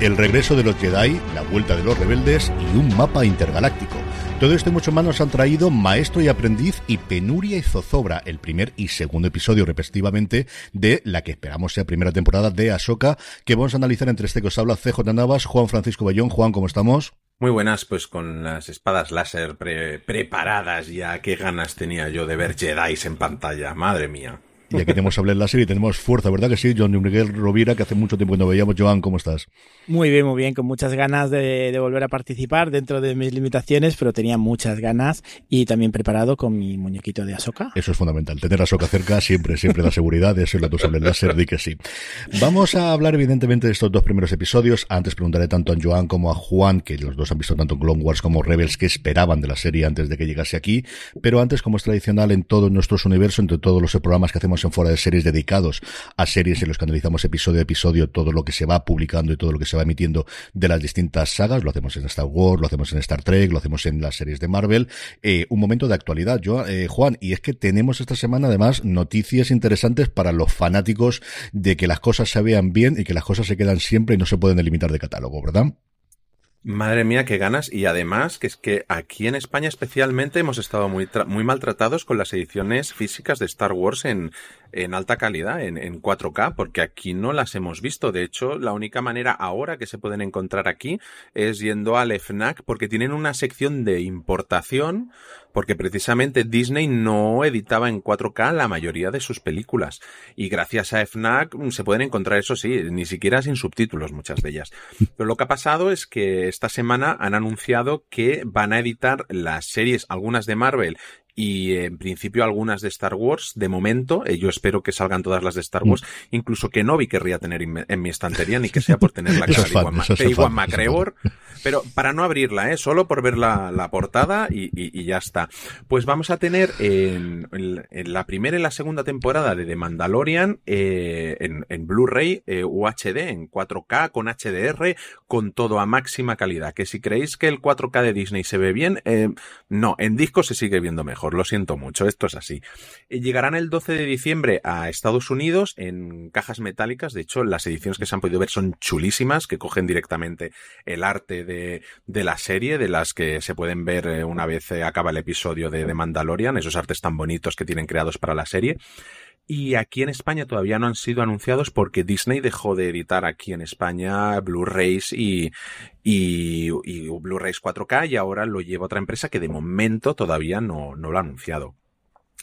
El regreso de los Jedi, la vuelta de los rebeldes y un mapa intergaláctico. Todo esto y mucho más nos han traído Maestro y Aprendiz y Penuria y Zozobra, el primer y segundo episodio respectivamente de la que esperamos sea primera temporada de Ahsoka, que vamos a analizar entre este que os habla CJ Navas, Juan Francisco Bayón. Juan, ¿cómo estamos? Muy buenas, pues con las espadas láser preparadas ya. Qué ganas tenía yo de ver Jedi en pantalla, madre mía. Y aquí tenemos a Blair Láser y tenemos fuerza, ¿verdad que sí? John Miguel Rovira, que hace mucho tiempo que no veíamos. Joan, ¿cómo estás? Muy bien, muy bien, con muchas ganas de, volver a participar dentro de mis limitaciones, pero tenía muchas ganas y también preparado con mi muñequito de Asoka. Eso es fundamental, tener a Asoka cerca siempre, siempre da seguridad, eso es la tuya láser, di que sí. Vamos a hablar evidentemente de estos dos primeros episodios. Antes preguntaré tanto a Joan como a Juan, que los dos han visto tanto Clone Wars como Rebels, que esperaban de la serie antes de que llegase aquí. Pero antes, como es tradicional en todos nuestros universos, entre todos los programas que hacemos en fuera de series dedicados a series en los que analizamos episodio a episodio todo lo que se va publicando y todo lo que se va emitiendo de las distintas sagas. Lo hacemos en Star Wars, lo hacemos en Star Trek, lo hacemos en las series de Marvel. Eh, un momento de actualidad, yo, eh, Juan, y es que tenemos esta semana además noticias interesantes para los fanáticos de que las cosas se vean bien y que las cosas se quedan siempre y no se pueden eliminar de catálogo, ¿verdad? Madre mía, qué ganas. Y además, que es que aquí en España especialmente hemos estado muy, muy maltratados con las ediciones físicas de Star Wars en, en alta calidad, en, en 4K, porque aquí no las hemos visto. De hecho, la única manera ahora que se pueden encontrar aquí es yendo al FNAC, porque tienen una sección de importación porque precisamente Disney no editaba en 4K la mayoría de sus películas. Y gracias a FNAC se pueden encontrar, eso sí, ni siquiera sin subtítulos muchas de ellas. Pero lo que ha pasado es que esta semana han anunciado que van a editar las series, algunas de Marvel y en principio algunas de Star Wars. De momento, eh, yo espero que salgan todas las de Star Wars, mm. incluso que Novi querría tener en mi estantería, ni que sea por tener la cara de Iwan, McGregor, pero para no abrirla, ¿eh? solo por ver la, portada y, ya está. Pues vamos a tener en, la primera y la segunda temporada de The Mandalorian eh, en, en Blu-ray eh, UHD, en 4K, con HDR, con todo a máxima calidad. Que si creéis que el 4K de Disney se ve bien, eh, no, en disco se sigue viendo mejor lo siento mucho, esto es así. Eh, llegarán el 12 de diciembre a Estados Unidos en cajas metálicas, de hecho las ediciones que se han podido ver son chulísimas, que cogen directamente el arte de, de la serie, de las que se pueden ver eh, una vez eh, acaba el episodio de, de Mandalorian, esos artes tan bonitos que tienen creados para la serie. Y aquí en España todavía no han sido anunciados porque Disney dejó de editar aquí en España Blu-rays y, y, y Blu-rays 4K y ahora lo lleva otra empresa que de momento todavía no, no lo ha anunciado.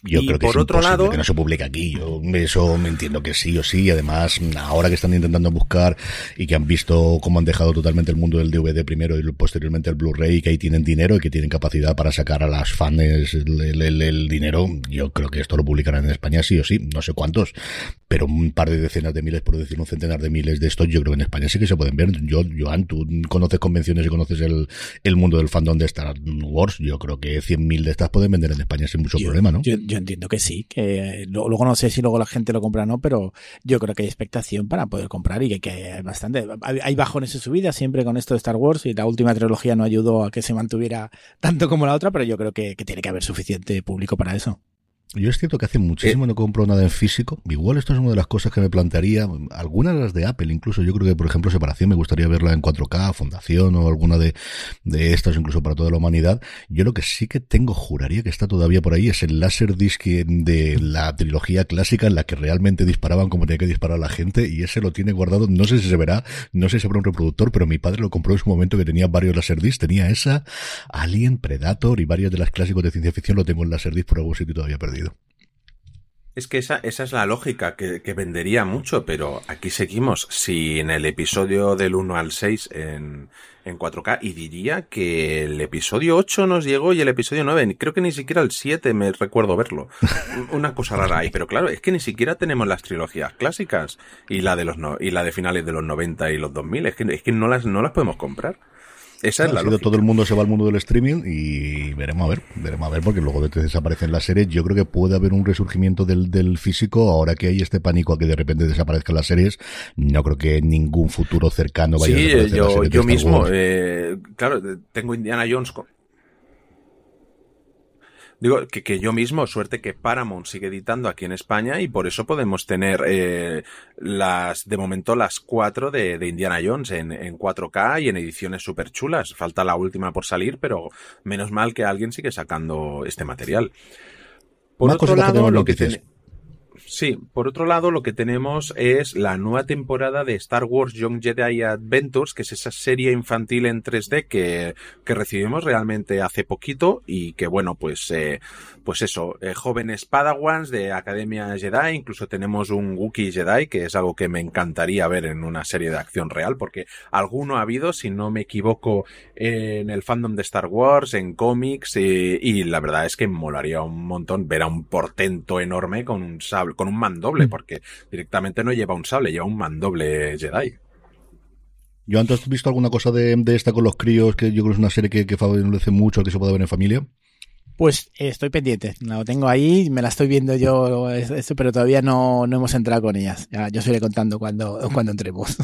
Yo creo que por es otro lado, que no se publique aquí. Yo eso me entiendo que sí o sí. Además, ahora que están intentando buscar y que han visto cómo han dejado totalmente el mundo del DVD primero y posteriormente el Blu-ray, que ahí tienen dinero y que tienen capacidad para sacar a las fans el, dinero, yo creo que esto lo publicarán en España sí o sí. No sé cuántos, pero un par de decenas de miles, por decir un centenar de miles de estos, yo creo que en España sí que se pueden ver. Yo, Joan, tú conoces convenciones y conoces el, el mundo del fandom de Star Wars. Yo creo que 100.000 de estas pueden vender en España sin mucho problema, ¿no? yo entiendo que sí, que luego no sé si luego la gente lo compra o no, pero yo creo que hay expectación para poder comprar y que, hay bastante. Hay bajones en su vida siempre con esto de Star Wars y la última trilogía no ayudó a que se mantuviera tanto como la otra, pero yo creo que, que tiene que haber suficiente público para eso. Yo es cierto que hace muchísimo eh. no compro nada en físico. Igual esto es una de las cosas que me plantearía. Algunas de las de Apple, incluso yo creo que, por ejemplo, separación, me gustaría verla en 4K, Fundación o alguna de, de estas, incluso para toda la humanidad. Yo lo que sí que tengo, juraría que está todavía por ahí, es el láser disc de la trilogía clásica en la que realmente disparaban como tenía que disparar la gente y ese lo tiene guardado. No sé si se verá, no sé si habrá un reproductor, pero mi padre lo compró en su momento que tenía varios Laserdisc. Tenía esa, Alien, Predator y varios de las clásicos de ciencia ficción lo tengo en Laserdisc por algún sitio todavía perdido. Es que esa, esa es la lógica que, vendería mucho, pero aquí seguimos. Si en el episodio del 1 al 6 en, en 4K, y diría que el episodio 8 nos llegó y el episodio 9, creo que ni siquiera el 7 me recuerdo verlo. Una cosa rara ahí, pero claro, es que ni siquiera tenemos las trilogías clásicas y la de los no, y la de finales de los 90 y los 2000, es que, es que no las, no las podemos comprar. Esa es la sido todo el mundo se va al mundo del streaming y veremos a ver, veremos a ver, porque luego desaparecen las series, yo creo que puede haber un resurgimiento del, del físico ahora que hay este pánico a que de repente desaparezcan las series. No creo que ningún futuro cercano vaya a desaparecer yo, yo mismo, eh, claro, tengo Indiana Jones Digo, que, que, yo mismo, suerte que Paramount sigue editando aquí en España y por eso podemos tener eh, las, de momento las cuatro de, de Indiana Jones en, en 4K y en ediciones súper chulas. Falta la última por salir, pero menos mal que alguien sigue sacando este material. Por otro lado, lo que, Sí, por otro lado, lo que tenemos es la nueva temporada de Star Wars Young Jedi Adventures, que es esa serie infantil en 3D que, que recibimos realmente hace poquito y que, bueno, pues, eh, pues eso, eh, jóvenes Padawans de Academia Jedi, incluso tenemos un Wookiee Jedi, que es algo que me encantaría ver en una serie de acción real, porque alguno ha habido, si no me equivoco, en el fandom de Star Wars, en cómics, y, y la verdad es que molaría un montón ver a un portento enorme con un sable con un mandoble, mm. porque directamente no lleva un sable, lleva un mandoble Jedi. Yo antes, ¿has visto alguna cosa de, esta con los críos? Que yo creo que es una serie que, que favorece mucho, que se puede ver en familia. Pues estoy pendiente, lo tengo ahí, me la estoy viendo yo, pero todavía no, no hemos entrado con ellas. Ya, yo os iré contando cuando, cuando entremos.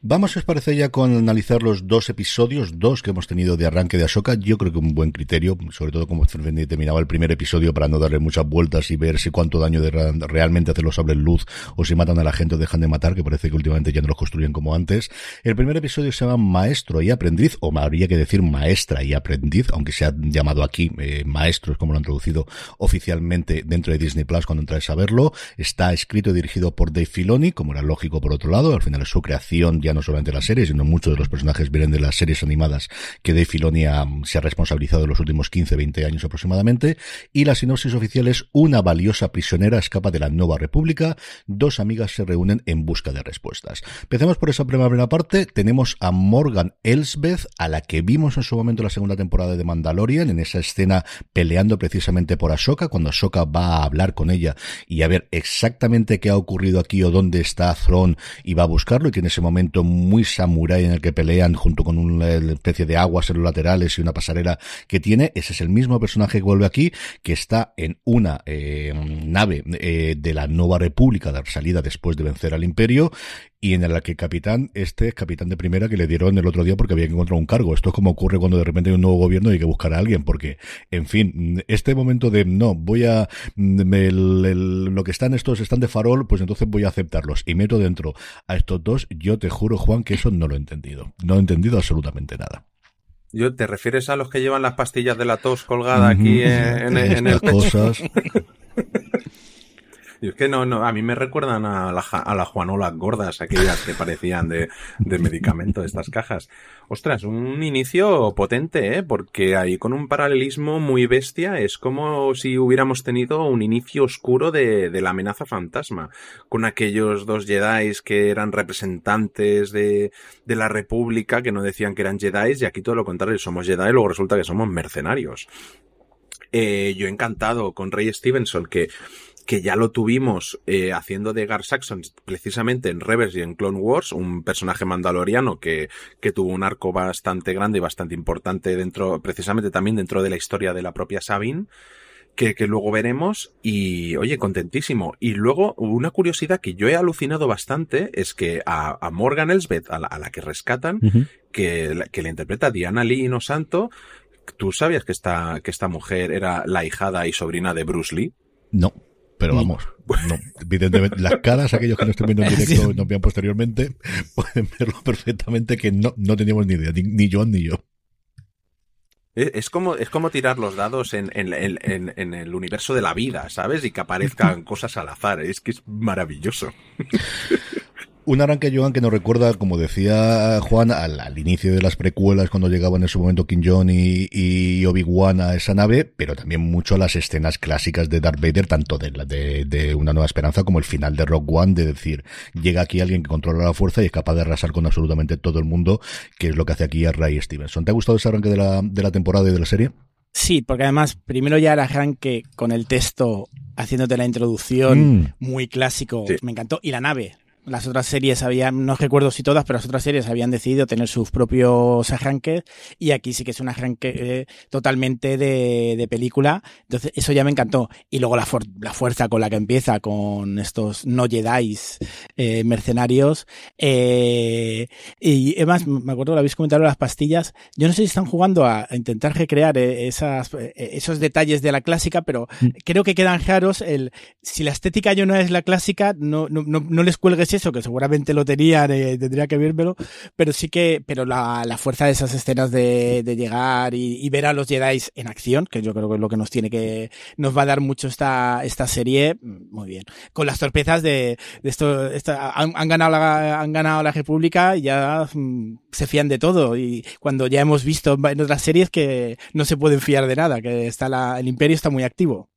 Vamos, si os parece, ya con analizar los dos episodios, dos que hemos tenido de arranque de Ahsoka. Yo creo que un buen criterio, sobre todo como terminaba el primer episodio para no darle muchas vueltas y ver si cuánto daño de realmente hacen los sables luz o si matan a la gente o dejan de matar, que parece que últimamente ya no los construyen como antes. El primer episodio se llama Maestro y Aprendiz, o habría que decir Maestra y Aprendiz, aunque se ha llamado aquí eh, Maestros, como lo han traducido oficialmente dentro de Disney Plus cuando entráis a verlo. Está escrito y dirigido por Dave Filoni, como era lógico por otro lado, al final es su creación ya no solamente la serie, sino muchos de los personajes vienen de las series animadas que Dave Filoni se ha responsabilizado en los últimos 15, 20 años aproximadamente. Y la sinopsis oficial es una valiosa prisionera escapa de la Nueva República, dos amigas se reúnen en busca de respuestas. Empecemos por esa primera parte. Tenemos a Morgan Elsbeth, a la que vimos en su momento la segunda temporada de Mandalorian, en esa escena peleando precisamente por Ahsoka, cuando Ahsoka va a hablar con ella y a ver exactamente qué ha ocurrido aquí o dónde está Thrawn y va a buscarlo y tiene ese momento muy samurái en el que pelean junto con una especie de aguas en los laterales y una pasarela que tiene. Ese es el mismo personaje que vuelve aquí, que está en una eh, nave eh, de la Nueva República de salida después de vencer al Imperio y en la que capitán, este es capitán de primera que le dieron el otro día porque había que encontrar un cargo. Esto es como ocurre cuando de repente hay un nuevo gobierno y hay que buscar a alguien, porque, en fin, este momento de no, voy a, lo que están estos están de farol, pues entonces voy a aceptarlos y meto dentro a estos dos. Yo te juro, Juan, que eso no lo he entendido. No he entendido absolutamente nada. Yo, ¿Te refieres a los que llevan las pastillas de la tos colgada aquí en, el pecho? cosas. Y es que no, no, a mí me recuerdan a, la, a las Juanolas gordas, aquellas que parecían de, de medicamento estas cajas. Ostras, un inicio potente, ¿eh? Porque ahí con un paralelismo muy bestia es como si hubiéramos tenido un inicio oscuro de, de la amenaza fantasma, con aquellos dos Jedi que eran representantes de, de la República, que no decían que eran Jedi, y aquí todo lo contrario, somos Jedi y luego resulta que somos mercenarios. Eh, yo encantado con Ray Stevenson, que que ya lo tuvimos eh, haciendo de Gar Saxon precisamente en Rebels y en Clone Wars, un personaje mandaloriano que, que tuvo un arco bastante grande y bastante importante dentro, precisamente también dentro de la historia de la propia Sabine. Que, que, luego veremos y oye, contentísimo. Y luego una curiosidad que yo he alucinado bastante es que a, a Morgan Elsbeth, a la, a la, que rescatan, que, que le interpreta Diana Lee no Santo, ¿Tú sabías que esta, que esta mujer era la hijada y sobrina de Bruce Lee? No. Pero vamos, no, evidentemente, las caras, aquellos que no estén viendo en directo y nos vean posteriormente, pueden verlo perfectamente que no, no teníamos ni idea, ni, ni Joan ni yo. Es como, es como tirar los dados en, en, en, en, el universo de la vida, ¿sabes? Y que aparezcan cosas al azar. Es que es maravilloso. Un arranque, Joan, que nos recuerda, como decía Juan, al, inicio de las precuelas, cuando llegaban en su momento King John y, y Obi-Wan a esa nave, pero también mucho a las escenas clásicas de Darth Vader, tanto de, de, de Una Nueva Esperanza como el final de Rock One, de decir, llega aquí alguien que controla la fuerza y es capaz de arrasar con absolutamente todo el mundo, que es lo que hace aquí a Ray Stevenson. ¿Te ha gustado ese arranque de la, de la temporada y de la serie? Sí, porque además primero ya el arranque con el texto haciéndote la introducción mm. muy clásico, sí. me encantó, y la nave, las otras series habían, no recuerdo si todas, pero las otras series habían decidido tener sus propios arranques y aquí sí que es un arranque eh, totalmente de, de, película. Entonces eso ya me encantó. Y luego la, la fuerza con la que empieza con estos no Jedi eh, mercenarios. Eh, y además, me acuerdo, lo habéis comentado las pastillas. Yo no sé si están jugando a, a intentar recrear eh, esas, eh, esos detalles de la clásica, pero mm. creo que quedan raros. El, si la estética yo no es la clásica, no, no, no, no les cuelgues eso, que seguramente lo tenían, tendría que vérmelo, pero sí que, pero la, la fuerza de esas escenas de, de llegar y, y, ver a los Jedi en acción, que yo creo que es lo que nos tiene que, nos va a dar mucho esta, esta serie, muy bien. Con las torpezas de, de esto, esta, han, han, ganado la, han ganado la República y ya mm, se fían de todo, y cuando ya hemos visto en otras series que no se pueden fiar de nada, que está la, el imperio está muy activo.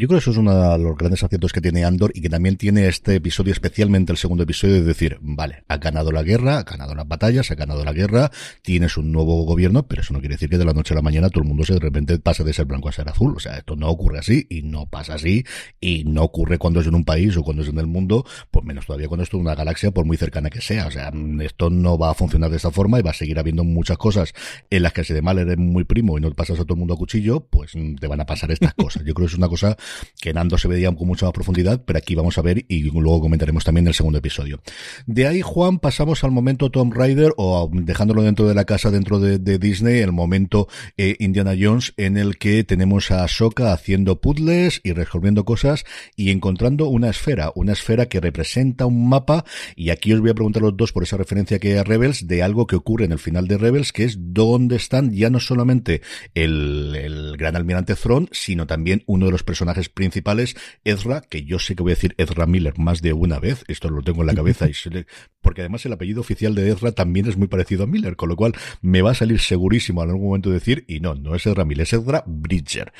Yo creo que eso es uno de los grandes aciertos que tiene Andor y que también tiene este episodio, especialmente el segundo episodio, de decir, vale, ha ganado la guerra, ha ganado las batallas, ha ganado la guerra, tienes un nuevo gobierno, pero eso no quiere decir que de la noche a la mañana todo el mundo se de repente pase de ser blanco a ser azul. O sea, esto no ocurre así y no pasa así y no ocurre cuando es en un país o cuando es en el mundo, pues menos todavía cuando es en una galaxia, por muy cercana que sea. O sea, esto no va a funcionar de esta forma y va a seguir habiendo muchas cosas en las que si de mal eres muy primo y no pasas a todo el mundo a cuchillo, pues te van a pasar estas cosas. Yo creo que es una cosa que en se veía con mucha más profundidad, pero aquí vamos a ver y luego comentaremos también el segundo episodio. De ahí, Juan, pasamos al momento Tom Rider, o dejándolo dentro de la casa, dentro de, Disney, el momento eh, Indiana Jones, en el que tenemos a Ahsoka haciendo puzzles y resolviendo cosas y encontrando una esfera, una esfera que representa un mapa, y aquí os voy a preguntar los dos por esa referencia que hay a Rebels, de algo que ocurre en el final de Rebels, que es dónde están ya no solamente el, el gran almirante Thrawn, sino también uno de los personajes principales Ezra, que yo sé que voy a decir Ezra Miller más de una vez, esto lo tengo en la cabeza, y porque además el apellido oficial de Ezra también es muy parecido a Miller, con lo cual me va a salir segurísimo en algún momento decir, y no, no es Ezra Miller, es Ezra Bridger.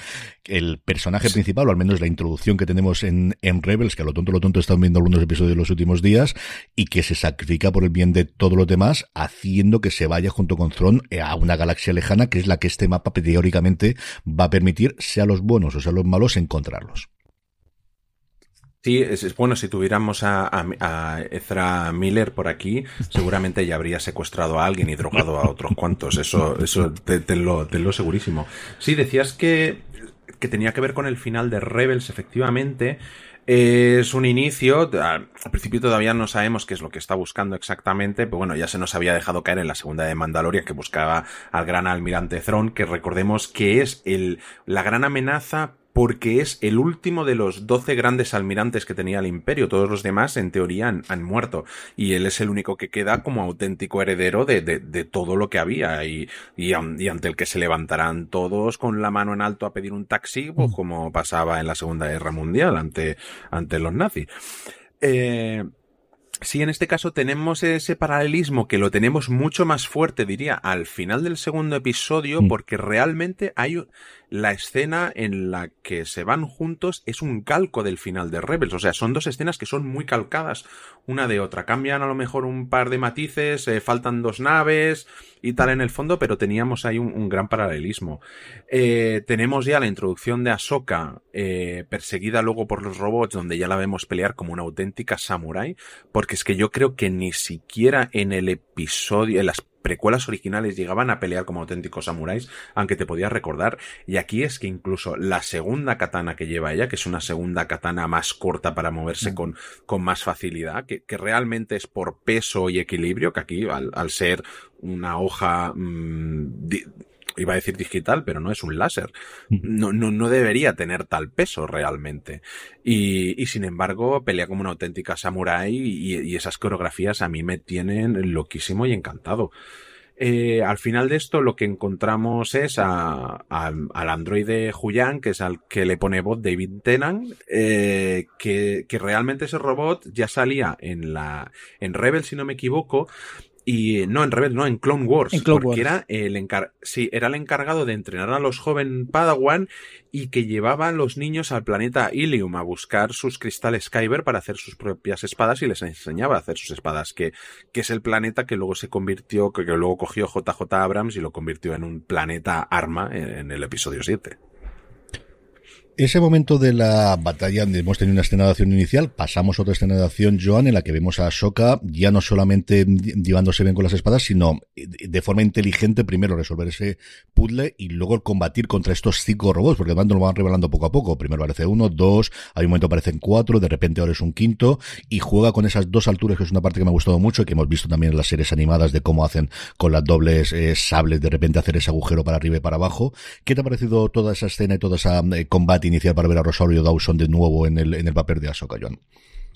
El personaje principal, o al menos la introducción que tenemos en, en Rebels, que a lo tonto, lo tonto están viendo algunos episodios de los últimos días, y que se sacrifica por el bien de todos los demás, haciendo que se vaya junto con Thrawn a una galaxia lejana, que es la que este mapa teóricamente va a permitir, sea los buenos o sea los malos, Sí, es, bueno, si tuviéramos a, Ezra Miller por aquí, seguramente ya habría secuestrado a alguien y drogado a otros cuantos. Eso, eso lo segurísimo. Sí, decías que, que tenía que ver con el final de Rebels, efectivamente. Es un inicio, al principio todavía no sabemos qué es lo que está buscando exactamente, pero bueno, ya se nos había dejado caer en la segunda de Mandalorian que buscaba al gran almirante Thrawn, que recordemos que es el, la gran amenaza porque es el último de los doce grandes almirantes que tenía el imperio. Todos los demás, en teoría, han, han muerto. Y él es el único que queda como auténtico heredero de, de, de todo lo que había. Y, y, y, ante el que se levantarán todos con la mano en alto a pedir un taxi, pues como pasaba en la Segunda Guerra Mundial ante, ante los nazis. Eh, Sí, en este caso tenemos ese paralelismo que lo tenemos mucho más fuerte, diría, al final del segundo episodio, mm. porque realmente hay la escena en la que se van juntos es un calco del final de Rebels. O sea, son dos escenas que son muy calcadas una de otra. Cambian a lo mejor un par de matices, eh, faltan dos naves y tal en el fondo, pero teníamos ahí un, gran paralelismo. Eh, tenemos ya la introducción de Ahsoka eh, perseguida luego por los robots, donde ya la vemos pelear como una auténtica samurai, porque es que yo creo que ni siquiera en el episodio, en las precuelas originales llegaban a pelear como auténticos samuráis, aunque te podías recordar. Y aquí es que incluso la segunda katana que lleva ella, que es una segunda katana más corta para moverse mm. con, con más facilidad, que, que, realmente es por peso y equilibrio, que aquí al, al ser una hoja mmm, iba a decir digital, pero no es un láser. No, no, no debería tener tal peso realmente. Y, y sin embargo, pelea como una auténtica samurái y, y esas coreografías a mí me tienen loquísimo y encantado. Eh, al final de esto lo que encontramos es a, al androide Huyan, que es al que le pone voz David Tennant, eh, que, que, realmente ese robot ya salía en la en Rebel, si no me equivoco, y no en Rebel, no, en Clone Wars. porque era el encar sí, era el encargado de entrenar a los jóvenes Padawan y que llevaba a los niños al planeta Ilium a buscar sus cristales Kyber para hacer sus propias espadas y les enseñaba a hacer sus espadas, que, que es el planeta que luego se convirtió, que, luego cogió JJ Abrams y lo convirtió en un planeta arma en, en el episodio 7. Ese momento de la batalla, hemos tenido una escena de acción inicial, pasamos a otra escena de acción, Joan, en la que vemos a Ahsoka ya no solamente llevándose bien con las espadas, sino de forma inteligente primero resolver ese puzzle y luego combatir contra estos cinco robots, porque además nos lo van revelando poco a poco. Primero aparece uno, dos, hay un momento aparecen cuatro, de repente ahora es un quinto, y juega con esas dos alturas, que es una parte que me ha gustado mucho y que hemos visto también en las series animadas de cómo hacen con las dobles eh, sables, de repente hacer ese agujero para arriba y para abajo. ¿Qué te ha parecido toda esa escena y todo ese eh, combate inicial para ver a Rosario Dawson de nuevo en el, en el papel de Ahsoka, John?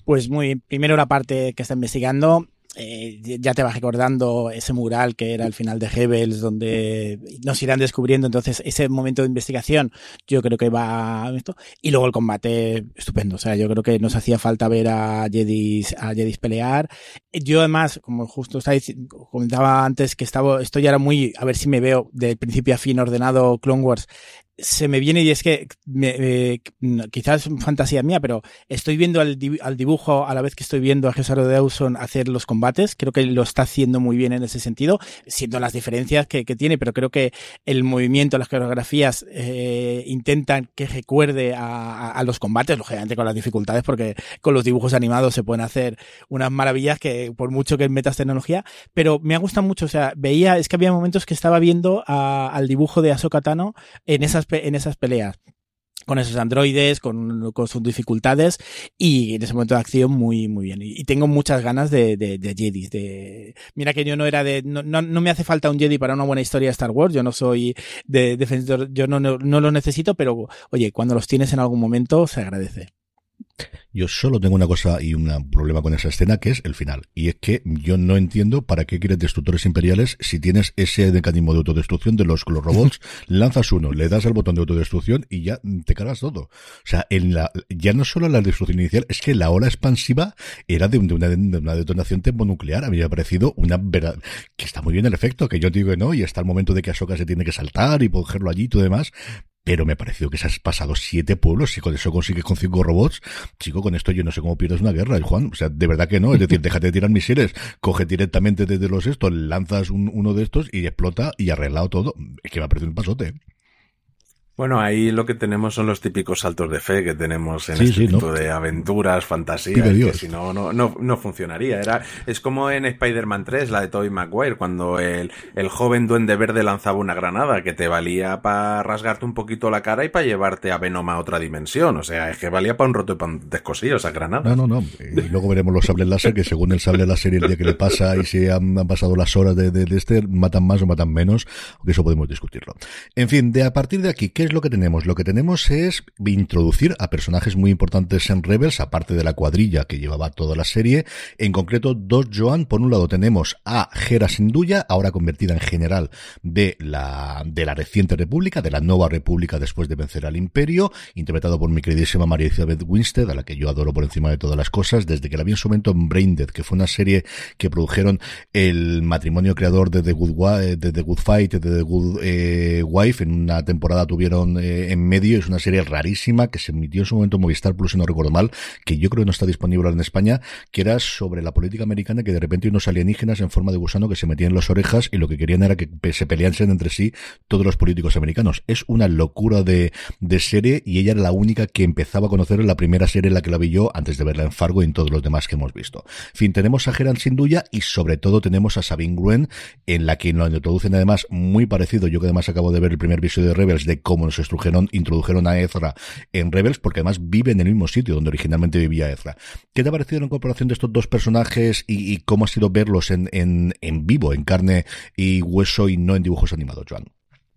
Pues muy, primero la parte que está investigando, eh, ya te vas recordando ese mural que era el final de Hebels, donde nos irán descubriendo. Entonces, ese momento de investigación, yo creo que va esto. Y luego el combate, estupendo. O sea, yo creo que nos hacía falta ver a Jedis, a Jedis pelear. Yo, además, como justo comentaba antes, que estaba, esto ya era muy, a ver si me veo de principio a fin ordenado Clone Wars se me viene y es que me, quizás es fantasía mía, pero estoy viendo al, dibujo a la vez que estoy viendo a Jesaro Dawson hacer los combates. Creo que lo está haciendo muy bien en ese sentido, siendo las diferencias que, tiene, pero creo que el movimiento, las coreografías eh, intentan que recuerde a, los combates, lógicamente con las dificultades, porque con los dibujos animados se pueden hacer unas maravillas que por mucho que metas tecnología, pero me ha gustado mucho, o sea, veía, es que había momentos que estaba viendo al dibujo de Ahsoka Tano en esas en esas peleas con esos androides, con, sus dificultades y en ese momento de acción muy, muy bien. Y, tengo muchas ganas de, de, de Jedis. De... Mira que yo no era de, no, no, me hace falta un Jedi para una buena historia de Star Wars, yo no soy de defensor, yo no, no, no lo necesito, pero oye, cuando los tienes en algún momento se agradece. Yo solo tengo una cosa y un problema con esa escena que es el final. Y es que yo no entiendo para qué quieres destructores imperiales si tienes ese mecanismo de autodestrucción de los, los robots, lanzas uno, le das al botón de autodestrucción y ya te cargas todo. O sea, en la, ya no solo la destrucción inicial, es que la ola expansiva era de, una, detonación termonuclear. A mí me ha parecido una verdad, que está muy bien el efecto, que yo digo que no, y está el momento de que Ahsoka se tiene que saltar y cogerlo allí y todo demás, pero me ha parecido que se has pasado siete pueblos y con eso consigues con cinco robots. Chico, con esto yo no sé cómo pierdes una guerra, Juan. O sea, de verdad que no. Es decir, déjate de tirar misiles, coge directamente desde los estos, lanzas uno de estos y explota y arreglado todo. Es que me ha parecido un pasote. Bueno, ahí lo que tenemos son los típicos saltos de fe que tenemos en este tipo de aventuras, fantasías, que si no, no, no, funcionaría. Era, es como en Spider-Man 3, la de Tobey Maguire, cuando el, el joven duende verde lanzaba una granada que te valía para rasgarte un poquito la cara y para llevarte a Venom a otra dimensión. O sea, es que valía para un roto y para un descosillo esa granada. No, no, no. Y luego veremos los sables láser, que según el sable láser y el día que le pasa y si han, pasado las horas de, de, este, matan más o matan menos, aunque eso podemos discutirlo. En fin, de a partir de aquí, ¿qué es lo que tenemos? Lo que tenemos es introducir a personajes muy importantes en Rebels, aparte de la cuadrilla que llevaba toda la serie. En concreto, dos Joan. Por un lado tenemos a Hera Sinduya, ahora convertida en general de la, de la reciente república, de la nueva república después de vencer al imperio, interpretado por mi queridísima María Elizabeth Winstead, a la que yo adoro por encima de todas las cosas, desde que la vi en su momento en Braindead, que fue una serie que produjeron el matrimonio creador de The Good, de The Good Fight, de The Good eh, Wife. En una temporada tuvieron eh, en medio. Es una serie rarísima que se emitió en su momento en Movistar Plus, si no recuerdo mal, que yo creo que no está disponible en España, que era sobre la política americana, que de repente unos alienígenas en forma de gusano que se metían en las orejas y lo que querían era que se peleasen entre sí todos los políticos americanos. Es una locura de, serie y ella era la única que empezaba a conocer la primera serie en la que la vi yo antes de verla en Fargo y en todos los demás que hemos visto. En fin, tenemos a Geran Sinduya y sobre todo tenemos a Sabine Gruen, en la que nos introducen además muy parecido, yo que además acabo de ver el primer episodio de Rebels, de cómo nos introdujeron, introdujeron a Ezra en Rebels, porque además vive en el mismo sitio donde originalmente vivía Ezra. ¿Qué te ha parecido la incorporación de estos dos personajes y, cómo ha sido verlos en, en, en vivo, en carne y hueso y no en dibujos animados, Joan?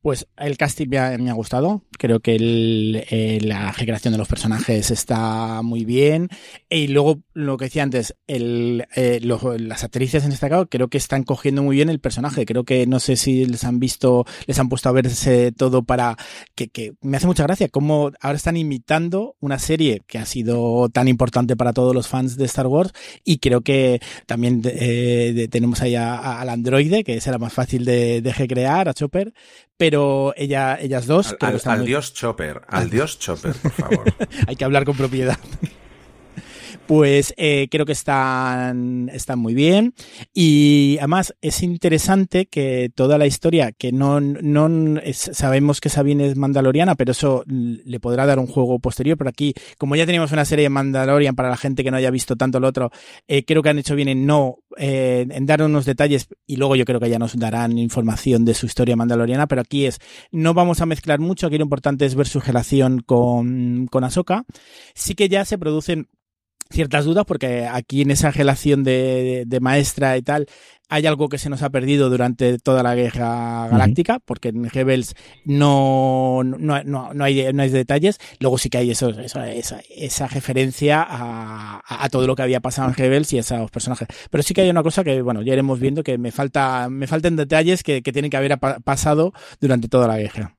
Pues el casting me ha, gustado. Creo que eh, la generación de los personajes está muy bien. Y luego, lo que decía antes, el, eh, las actrices en este caso creo que están cogiendo muy bien el personaje. Creo que no sé si les han visto, les han puesto a verse todo para. que, que me hace mucha gracia cómo ahora están imitando una serie que ha sido tan importante para todos los fans de Star Wars. Y creo que también eh, tenemos ahí al androide, que será más fácil de, de recrear, a Chopper pero ella, ellas dos... Al, dios Chopper, al dios Chopper, por favor. Hay que hablar con propiedad pues eh, creo que están, están muy bien. Y además es interesante que toda la historia, que no, no sabemos que Sabine es mandaloriana, pero eso le podrá dar un juego posterior. Pero aquí, como ya teníamos una serie de Mandalorian para la gente que no haya visto tanto el otro, eh, creo que han hecho bien en no, eh, en dar unos detalles y luego yo creo que ya nos darán información de su historia mandaloriana, pero aquí es, no vamos a mezclar mucho, aquí lo importante es ver su relación con, con Ahsoka. Sí que ya se producen ciertas dudas porque aquí en esa relación de, maestra y tal hay algo que se nos ha perdido durante toda la guerra galáctica porque en Rebels no, no, no, no, hay, no hay detalles. Luego sí que hay eso, esa, esa, referencia a, a, todo lo que había pasado en Rebels y a esos personajes. Pero sí que hay una cosa que bueno ya iremos viendo que me falta me faltan detalles que, que tienen que haber pasado durante toda la guerra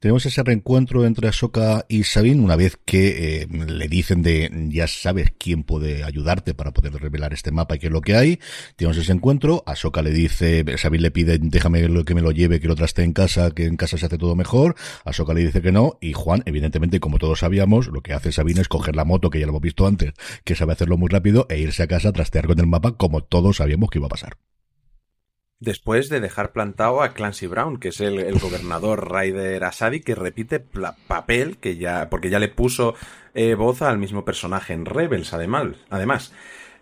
tenemos ese reencuentro entre Ahsoka y Sabine una vez que eh, le dicen de ya sabes quién puede ayudarte para poder revelar este mapa y qué es lo que hay. Tenemos ese encuentro. Ahsoka le dice, Sabine le pide déjame que me lo lleve, que lo traste en casa, que en casa se hace todo mejor. Ahsoka le dice que no y Juan, evidentemente, como todos sabíamos, lo que hace Sabine es coger la moto que ya lo hemos visto antes, que sabe hacerlo muy rápido e irse a casa a trastear con el mapa como todos sabíamos que iba a pasar. Después de dejar plantado a Clancy Brown, que es el, gobernador Ryder Asadi, que repite papel que ya, porque ya le puso eh, voz al mismo personaje en Rebels, además. Además,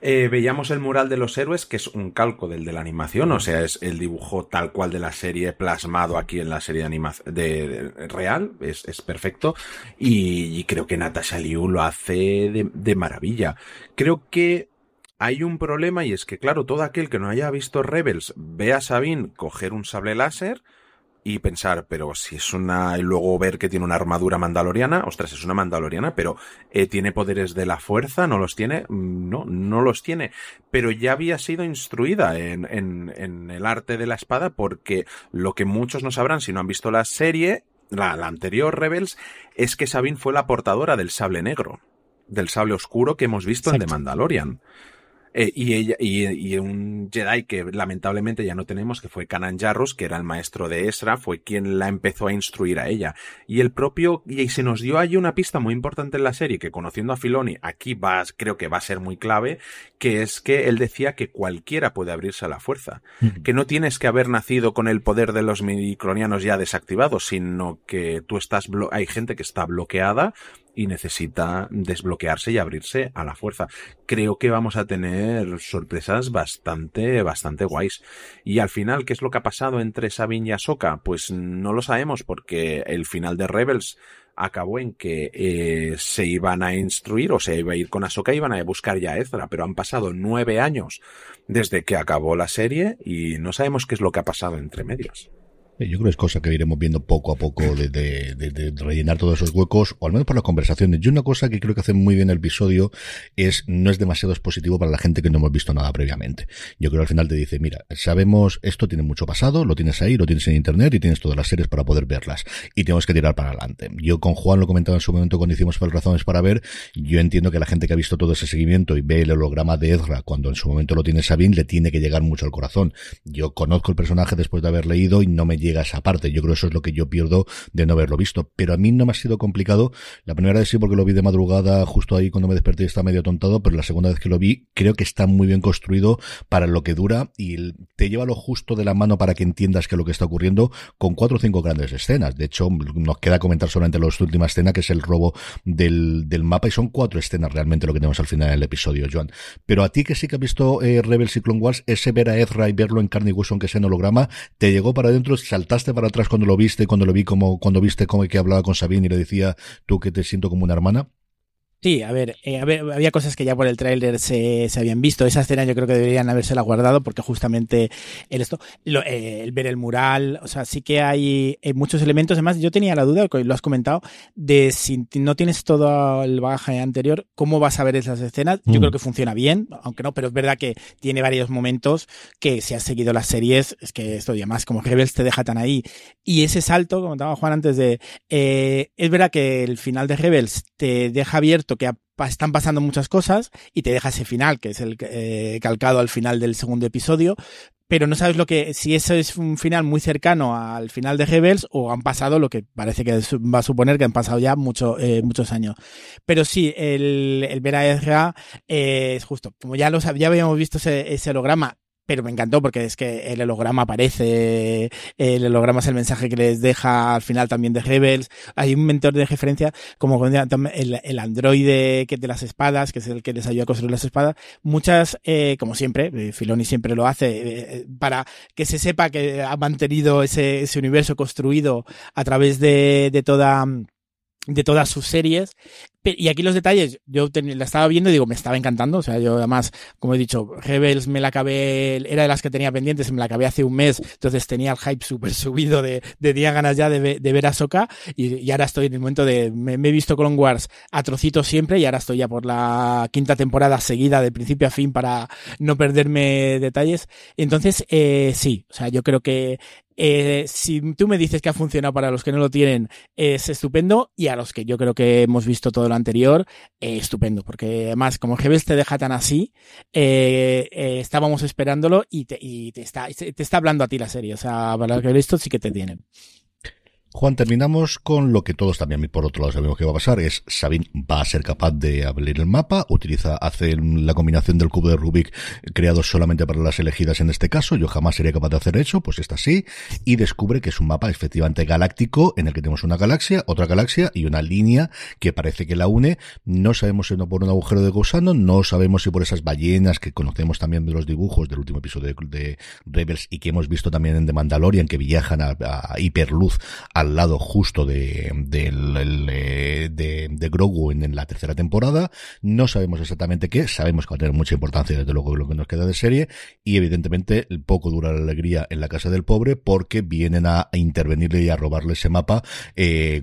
eh, veíamos el mural de los héroes, que es un calco del de la animación, o sea, es el dibujo tal cual de la serie plasmado aquí en la serie de animación de, real, es, perfecto. Y, creo que Natasha Liu lo hace de, de maravilla. Creo que hay un problema y es que, claro, todo aquel que no haya visto Rebels ve a Sabine coger un sable láser y pensar, pero si es una. y luego ver que tiene una armadura mandaloriana, ostras, es una mandaloriana, pero eh, ¿tiene poderes de la fuerza? ¿No los tiene? Mm, no, no los tiene. Pero ya había sido instruida en, en, en el arte de la espada, porque lo que muchos no sabrán si no han visto la serie, la, la anterior Rebels, es que Sabine fue la portadora del sable negro, del sable oscuro que hemos visto en The Mandalorian. Eh, y, ella, y, un Jedi que lamentablemente ya no tenemos, que fue Kanan Jarrus, que era el maestro de Ezra, fue quien la empezó a instruir a ella. Y el propio, y se nos dio ahí una pista muy importante en la serie, que conociendo a Filoni, aquí va, creo que va a ser muy clave, que es que él decía que cualquiera puede abrirse a la fuerza. Que no tienes que haber nacido con el poder de los midiclonianos ya desactivados, sino que tú estás, hay gente que está bloqueada y necesita desbloquearse y abrirse a la fuerza. Creo que vamos a tener sorpresas bastante, bastante guays. Y al final, ¿qué es lo que ha pasado entre Sabine y Ahsoka? Pues no lo sabemos porque el final de Rebels acabó en que eh, se iban a instruir o se iba a ir con Ahsoka y iban a buscar ya a Ezra, pero han pasado nueve años desde que acabó la serie y no sabemos qué es lo que ha pasado entre medios. Yo creo que es cosa que iremos viendo poco a poco de, de, de, rellenar todos esos huecos, o al menos por las conversaciones. Yo una cosa que creo que hace muy bien el episodio es, no es demasiado expositivo para la gente que no hemos visto nada previamente. Yo creo que al final te dice, mira, sabemos, esto tiene mucho pasado, lo tienes ahí, lo tienes en internet y tienes todas las series para poder verlas. Y tenemos que tirar para adelante. Yo con Juan lo comentaba en su momento cuando hicimos razones para ver, yo entiendo que la gente que ha visto todo ese seguimiento y ve el holograma de Ezra cuando en su momento lo tiene Sabine, le tiene que llegar mucho al corazón. Yo conozco el personaje después de haber leído y no me llega esa parte. Yo creo que eso es lo que yo pierdo de no haberlo visto. Pero a mí no me ha sido complicado. La primera vez sí porque lo vi de madrugada, justo ahí cuando me desperté estaba medio tontado, pero la segunda vez que lo vi, creo que está muy bien construido para lo que dura y te lleva lo justo de la mano para que entiendas que lo que está ocurriendo con cuatro o cinco grandes escenas. De hecho, nos queda comentar solamente la última escena, que es el robo del, del mapa, y son cuatro escenas realmente lo que tenemos al final del episodio, Joan. Pero a ti que sí que has visto eh, Rebels y Clone Wars, ese ver a Ezra y verlo en carne y aunque sea en holograma, te llegó para adentro, saltaste para atrás cuando lo viste, cuando lo vi como, cuando viste como que hablaba con Sabine y le decía, tú que te siento como una hermana? Sí, a ver, eh, había cosas que ya por el tráiler se, se, habían visto. Esa escena yo creo que deberían habérsela guardado porque justamente el, esto, eh, el ver el mural, o sea, sí que hay, eh, muchos elementos. Además, yo tenía la duda, lo has comentado, de si no tienes todo el bagaje anterior, ¿cómo vas a ver esas escenas? Yo mm. creo que funciona bien, aunque no, pero es verdad que tiene varios momentos que si has seguido las series, es que esto, y además como Rebels te deja tan ahí. Y ese salto, como estaba Juan antes de, es verdad que el final de Rebels te deja abierto que están pasando muchas cosas y te deja ese final, que es el eh, calcado al final del segundo episodio, pero no sabes lo que, si eso es un final muy cercano al final de Rebels o han pasado lo que parece que va a suponer que han pasado ya mucho, eh, muchos años. Pero sí, el, el ver a Ezra eh, es justo, como ya lo ya habíamos visto ese, ese holograma, pero me encantó porque es que el holograma aparece, el holograma es el mensaje que les deja al final también de Rebels, hay un mentor de referencia como el, el androide que de las espadas, que es el que les ayuda a construir las espadas, muchas, eh, como siempre, eh, Filoni siempre lo hace, eh, para que se sepa que ha mantenido ese, ese universo construido a través de, de toda de todas sus series. Y aquí los detalles, yo la estaba viendo y digo, me estaba encantando. O sea, yo además, como he dicho, Rebels me la acabé, era de las que tenía pendientes, me la acabé hace un mes, entonces tenía el hype súper subido de, de tenía ganas ya de, de ver a Soka y, y, ahora estoy en el momento de, me, he visto Clone Wars a trocitos siempre y ahora estoy ya por la quinta temporada seguida de principio a fin para no perderme detalles. Entonces, eh, sí, o sea, yo creo que eh, si tú me dices que ha funcionado para los que no lo tienen, es estupendo. Y a los que yo creo que hemos visto todo lo anterior, eh, estupendo. Porque además, como Hebels te deja tan así, eh, eh, estábamos esperándolo y, te, y te, está, te está hablando a ti la serie. O sea, para los que he visto sí que te tienen. Juan, terminamos con lo que todos también por otro lado sabemos que va a pasar, es Sabine va a ser capaz de abrir el mapa, utiliza, hace la combinación del cubo de Rubik creado solamente para las elegidas en este caso, yo jamás sería capaz de hacer eso, pues está así, y descubre que es un mapa efectivamente galáctico en el que tenemos una galaxia, otra galaxia y una línea que parece que la une, no sabemos si no por un agujero de gusano, no sabemos si por esas ballenas que conocemos también de los dibujos del último episodio de, Rebels y que hemos visto también en The Mandalorian que viajan a, a hiperluz a al lado justo de, de, de, de Grogu en, la tercera temporada. No sabemos exactamente qué, sabemos que va a tener mucha importancia desde luego lo que nos queda de serie y evidentemente poco dura la alegría en la casa del pobre porque vienen a, intervenirle y a robarle ese mapa. Eh,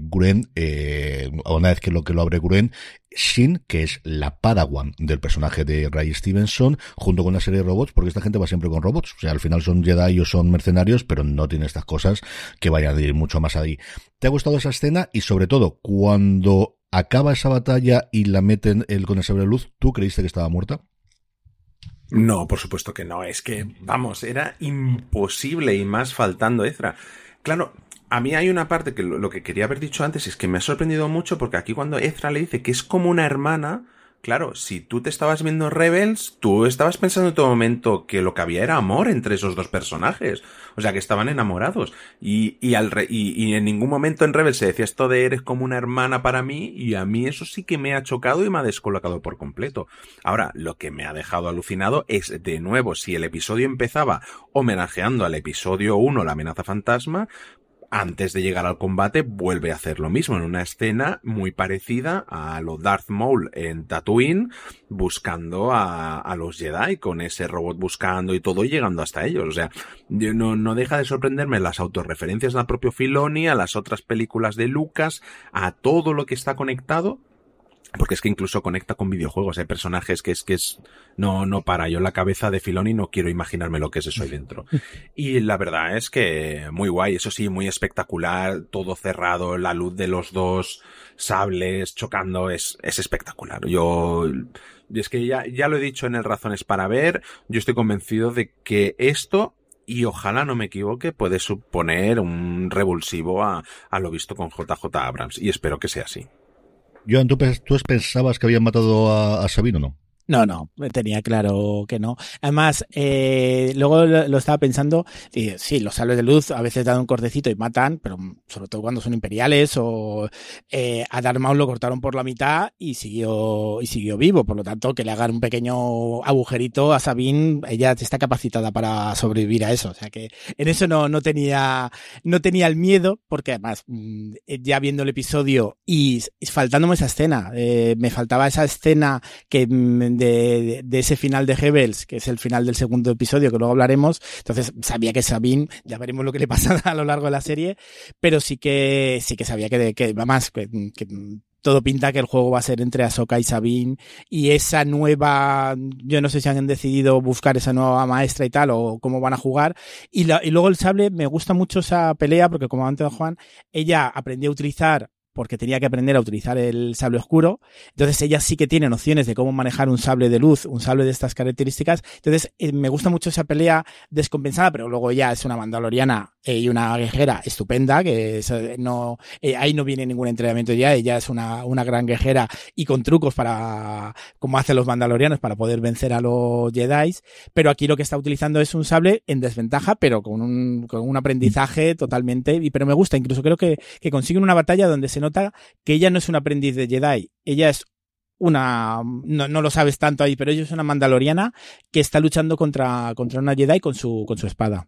eh, una vez que lo que lo abre Guren, Shin, que es la Padawan del personaje de Ray Stevenson, junto con una serie de robots, porque esta gente va siempre con robots. O sea, al final son Jedi o son mercenarios, pero no tiene estas cosas que vayan a ir mucho más ahí. ¿Te ha gustado esa escena? Y sobre todo, cuando acaba esa batalla y la meten el con el sabre de luz, ¿tú creíste que estaba muerta? No, por supuesto que no. Es que, vamos, era imposible y más faltando Ezra. Claro, a mí hay una parte que lo, que quería haber dicho antes es que me ha sorprendido mucho porque aquí cuando Ezra le dice que es como una hermana, claro, si tú te estabas viendo Rebels, tú estabas pensando en todo momento que lo que había era amor entre esos dos personajes. O sea, que estaban enamorados. Y, y, al y, y en ningún momento en Rebels se decía esto de eres como una hermana para mí y a mí eso sí que me ha chocado y me ha descolocado por completo. Ahora, lo que me ha dejado alucinado es, de nuevo, si el episodio empezaba homenajeando al episodio 1, la amenaza fantasma, antes de llegar al combate vuelve a hacer lo mismo en una escena muy parecida a lo Darth Maul en Tatooine buscando a, los Jedi con ese robot buscando y todo y llegando hasta ellos. O sea, no, no deja de sorprenderme las autorreferencias al propio Filoni, a las otras películas de Lucas, a todo lo que está conectado porque es que incluso conecta con videojuegos, hay personajes que es que es no no para yo la cabeza de Filoni no quiero imaginarme lo que es eso ahí dentro. Y la verdad es que muy guay, eso sí, muy espectacular, todo cerrado, la luz de los dos sables chocando es es espectacular. Yo es que ya ya lo he dicho en el Razones para ver, yo estoy convencido de que esto y ojalá no me equivoque, puede suponer un revulsivo a, a lo visto con JJ Abrams y espero que sea así. Joan, ¿tú, pensabas que habían matado a, Sabino o no? No, no, tenía claro que no. Además, eh, luego lo, estaba pensando, sí, los sables de luz a veces dan un cortecito y matan, pero sobre todo cuando son imperiales o eh, a Darth lo cortaron por la mitad y siguió y siguió vivo, por lo tanto que le hagan un pequeño agujerito a Sabine, ella está capacitada para sobrevivir a eso, o sea que en eso no, no tenía no tenía el miedo, porque además mm, ya viendo el episodio y, faltándome esa escena, eh, me faltaba esa escena que de, ese final de Hebels, que es el final del segundo episodio, que luego hablaremos. Entonces sabía que Sabine, ya veremos lo que le pasa a lo largo de la serie, pero sí que, sí que sabía que, que más, que, todo pinta que el juego va a ser entre Ahsoka y Sabine y esa nueva, yo no sé si han decidido buscar esa nueva maestra y tal o cómo van a jugar y, y luego el sable me gusta mucho esa pelea porque como antes Juan, ella aprendió a utilizar porque tenía que aprender a utilizar el sable oscuro. Entonces ella sí que tiene nociones de cómo manejar un sable de luz, un sable de estas características. Entonces eh, me gusta mucho esa pelea descompensada, pero luego ella es una mandaloriana eh, y una guerrera estupenda, que eh, no, ahí no viene ningún entrenamiento ya, ella es una, una gran guerrera y con trucos para, como hacen los mandalorianos, para poder vencer a los Jedi. Pero aquí lo que está utilizando es un sable en desventaja, pero con un, con un aprendizaje totalmente, y, pero me gusta, incluso creo que, que consiguen una batalla donde se nota que ella no es un aprendiz de Jedi, ella es una, no, no, lo sabes tanto ahí, pero ella es una mandaloriana que está luchando contra, contra una Jedi con su, con su espada.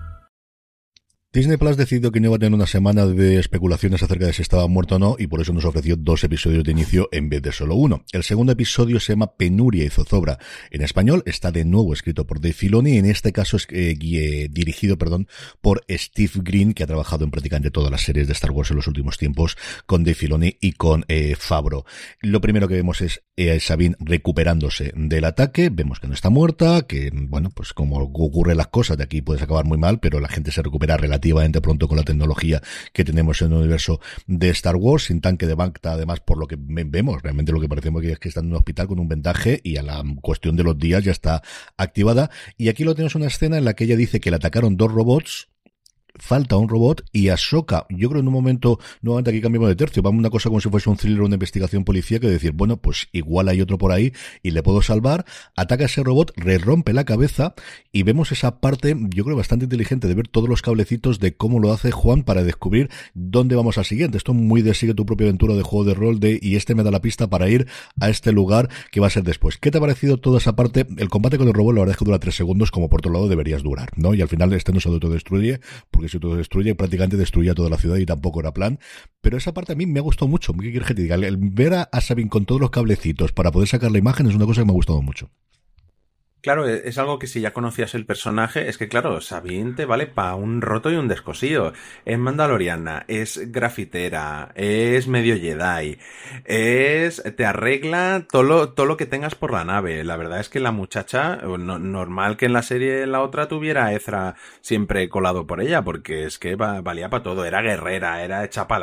Disney Plus decidió que no iba a tener una semana de especulaciones acerca de si estaba muerto o no, y por eso nos ofreció dos episodios de inicio en vez de solo uno. El segundo episodio se llama Penuria y Zozobra. En español está de nuevo escrito por Dave Filoni, y en este caso es eh, dirigido, perdón, por Steve Green, que ha trabajado en prácticamente todas las series de Star Wars en los últimos tiempos, con Dave Filoni y con eh, Fabro. Lo primero que vemos es eh, Sabine recuperándose del ataque, vemos que no está muerta, que, bueno, pues como ocurren las cosas, de aquí puedes acabar muy mal, pero la gente se recupera relativamente relativamente pronto con la tecnología que tenemos en el universo de Star Wars, sin tanque de Bacta, además, por lo que vemos, realmente lo que parecemos que es que está en un hospital con un vendaje y a la cuestión de los días ya está activada. Y aquí lo tenemos una escena en la que ella dice que le atacaron dos robots falta un robot y Ahsoka, yo creo en un momento, nuevamente aquí cambiamos de tercio, vamos a una cosa como si fuese un thriller o una investigación policía que decir, bueno, pues igual hay otro por ahí y le puedo salvar, ataca ese robot, le rompe la cabeza y vemos esa parte, yo creo bastante inteligente de ver todos los cablecitos de cómo lo hace Juan para descubrir dónde vamos al siguiente. Esto es muy de sigue tu propia aventura de juego de rol de y este me da la pista para ir a este lugar que va a ser después. ¿Qué te ha parecido toda esa parte? El combate con el robot la verdad es que dura tres segundos como por otro lado deberías durar, ¿no? Y al final este no se autodestruye porque si todo destruye, prácticamente destruía toda la ciudad y tampoco era plan. Pero esa parte a mí me ha gustado mucho. ¿Qué quieres que te diga? El ver a Sabine con todos los cablecitos para poder sacar la imagen es una cosa que me ha gustado mucho. Claro, e-, es algo que si ya conocías el personaje, es que claro, Sabine te vale para un roto y un descosido. Es mandaloriana, es grafitera, es medio Jedi, es, te arregla todo lo, todo lo que tengas por la nave. La verdad es que la muchacha, normal que en la serie la otra tuviera a Ezra siempre colado por ella, porque es que valía para todo, era guerrera, era hecha para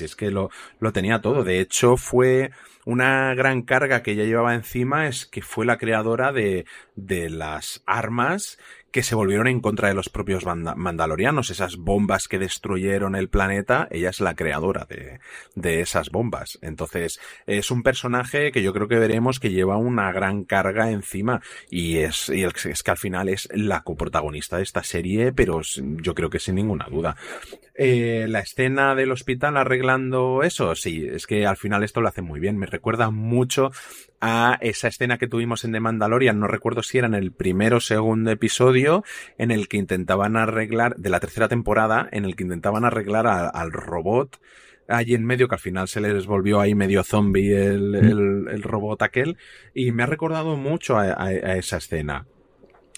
es que lo, lo tenía todo. De hecho, fue, una gran carga que ella llevaba encima es que fue la creadora de, de las armas que se volvieron en contra de los propios mandalorianos, esas bombas que destruyeron el planeta, ella es la creadora de, de esas bombas. Entonces, es un personaje que yo creo que veremos que lleva una gran carga encima y es, y es que al final es la coprotagonista de esta serie, pero yo creo que sin ninguna duda. Eh, la escena del hospital arreglando eso, sí, es que al final esto lo hace muy bien. Me recuerda mucho a esa escena que tuvimos en The Mandalorian, no recuerdo si era en el primero o segundo episodio, en el que intentaban arreglar, de la tercera temporada, en el que intentaban arreglar al robot allí en medio, que al final se les volvió ahí medio zombie el, el, robot aquel, y me ha recordado mucho a esa escena.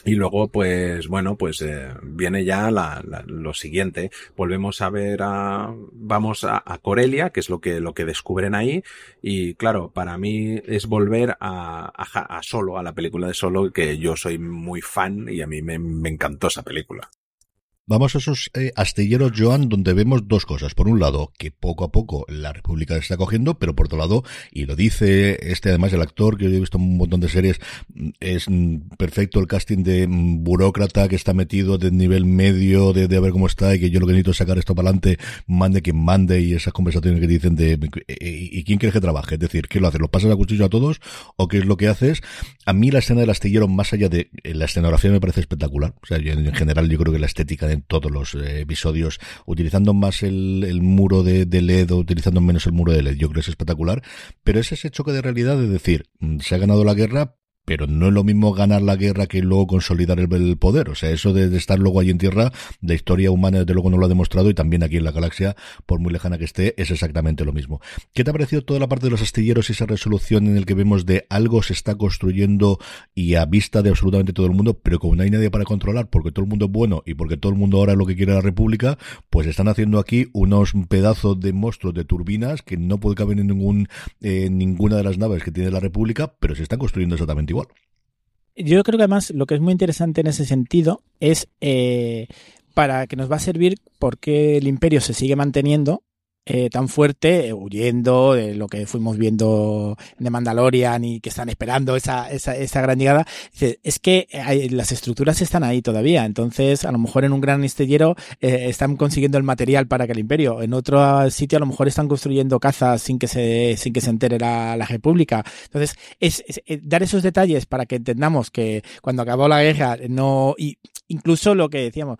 Y luego, pues, bueno, pues eh, viene ya la, lo siguiente. Volvemos a ver a, vamos a, Corelia, que es lo que, lo que descubren ahí. Y claro, para mí es volver a, a, Solo, a la película de Solo, que yo soy muy fan y a mí me, me encantó esa película. Vamos a esos eh, astilleros, Joan, donde vemos dos cosas. Por un lado, que poco a poco la República se está cogiendo, pero por otro lado, y lo dice este además el actor, que yo he visto un montón de series, mm, es mm, perfecto el casting de mm, burócrata que está metido de nivel medio, de, de ver cómo está, y que yo lo que necesito es sacar esto para adelante, mande quien mande, y esas conversaciones que dicen de eh, ¿y quién quieres que trabaje? Es decir, ¿qué lo haces? ¿Lo pasas a cuchillo a todos? ¿O qué es lo que haces? A mí la escena del astillero, más allá de eh, la escenografía, me parece espectacular. O sea, en general yo creo que la estética de todos los eh, episodios, utilizando más el, muro de, LED o utilizando menos el muro de LED. Yo creo que es espectacular, pero es ese choque de realidad de decir, mm, se ha ganado la guerra, pero no es lo mismo ganar la guerra que luego consolidar el, poder. O sea, eso de, estar luego allí en tierra, la historia humana desde luego no lo ha demostrado y también aquí en la galaxia, por muy lejana que esté, es exactamente lo mismo. ¿Qué te ha parecido toda la parte de los astilleros y esa resolución en el que vemos de algo se está construyendo y a vista de absolutamente todo el mundo, pero como no hay nadie para controlar, porque todo el mundo es bueno y porque todo el mundo ahora es lo que quiere la República, pues están haciendo aquí unos pedazos de monstruos de turbinas que no puede caber en ningún, en ninguna de las naves que tiene la República, pero se están construyendo exactamente igual. Yo creo que además lo que es muy interesante en ese sentido es eh, para que nos va a servir porque el imperio se sigue manteniendo eh, tan fuerte, eh, huyendo de lo que fuimos viendo de Mandalorian y que están esperando esa, esa, esa gran llegada, es que las estructuras están ahí todavía, entonces a lo mejor en un gran estillero eh, están consiguiendo el material para que el imperio, en otro sitio a lo mejor están construyendo cazas sin que se, sin que se entere la, República. Entonces, es, dar esos detalles para que entendamos que cuando acabó la guerra no, y incluso lo que decíamos,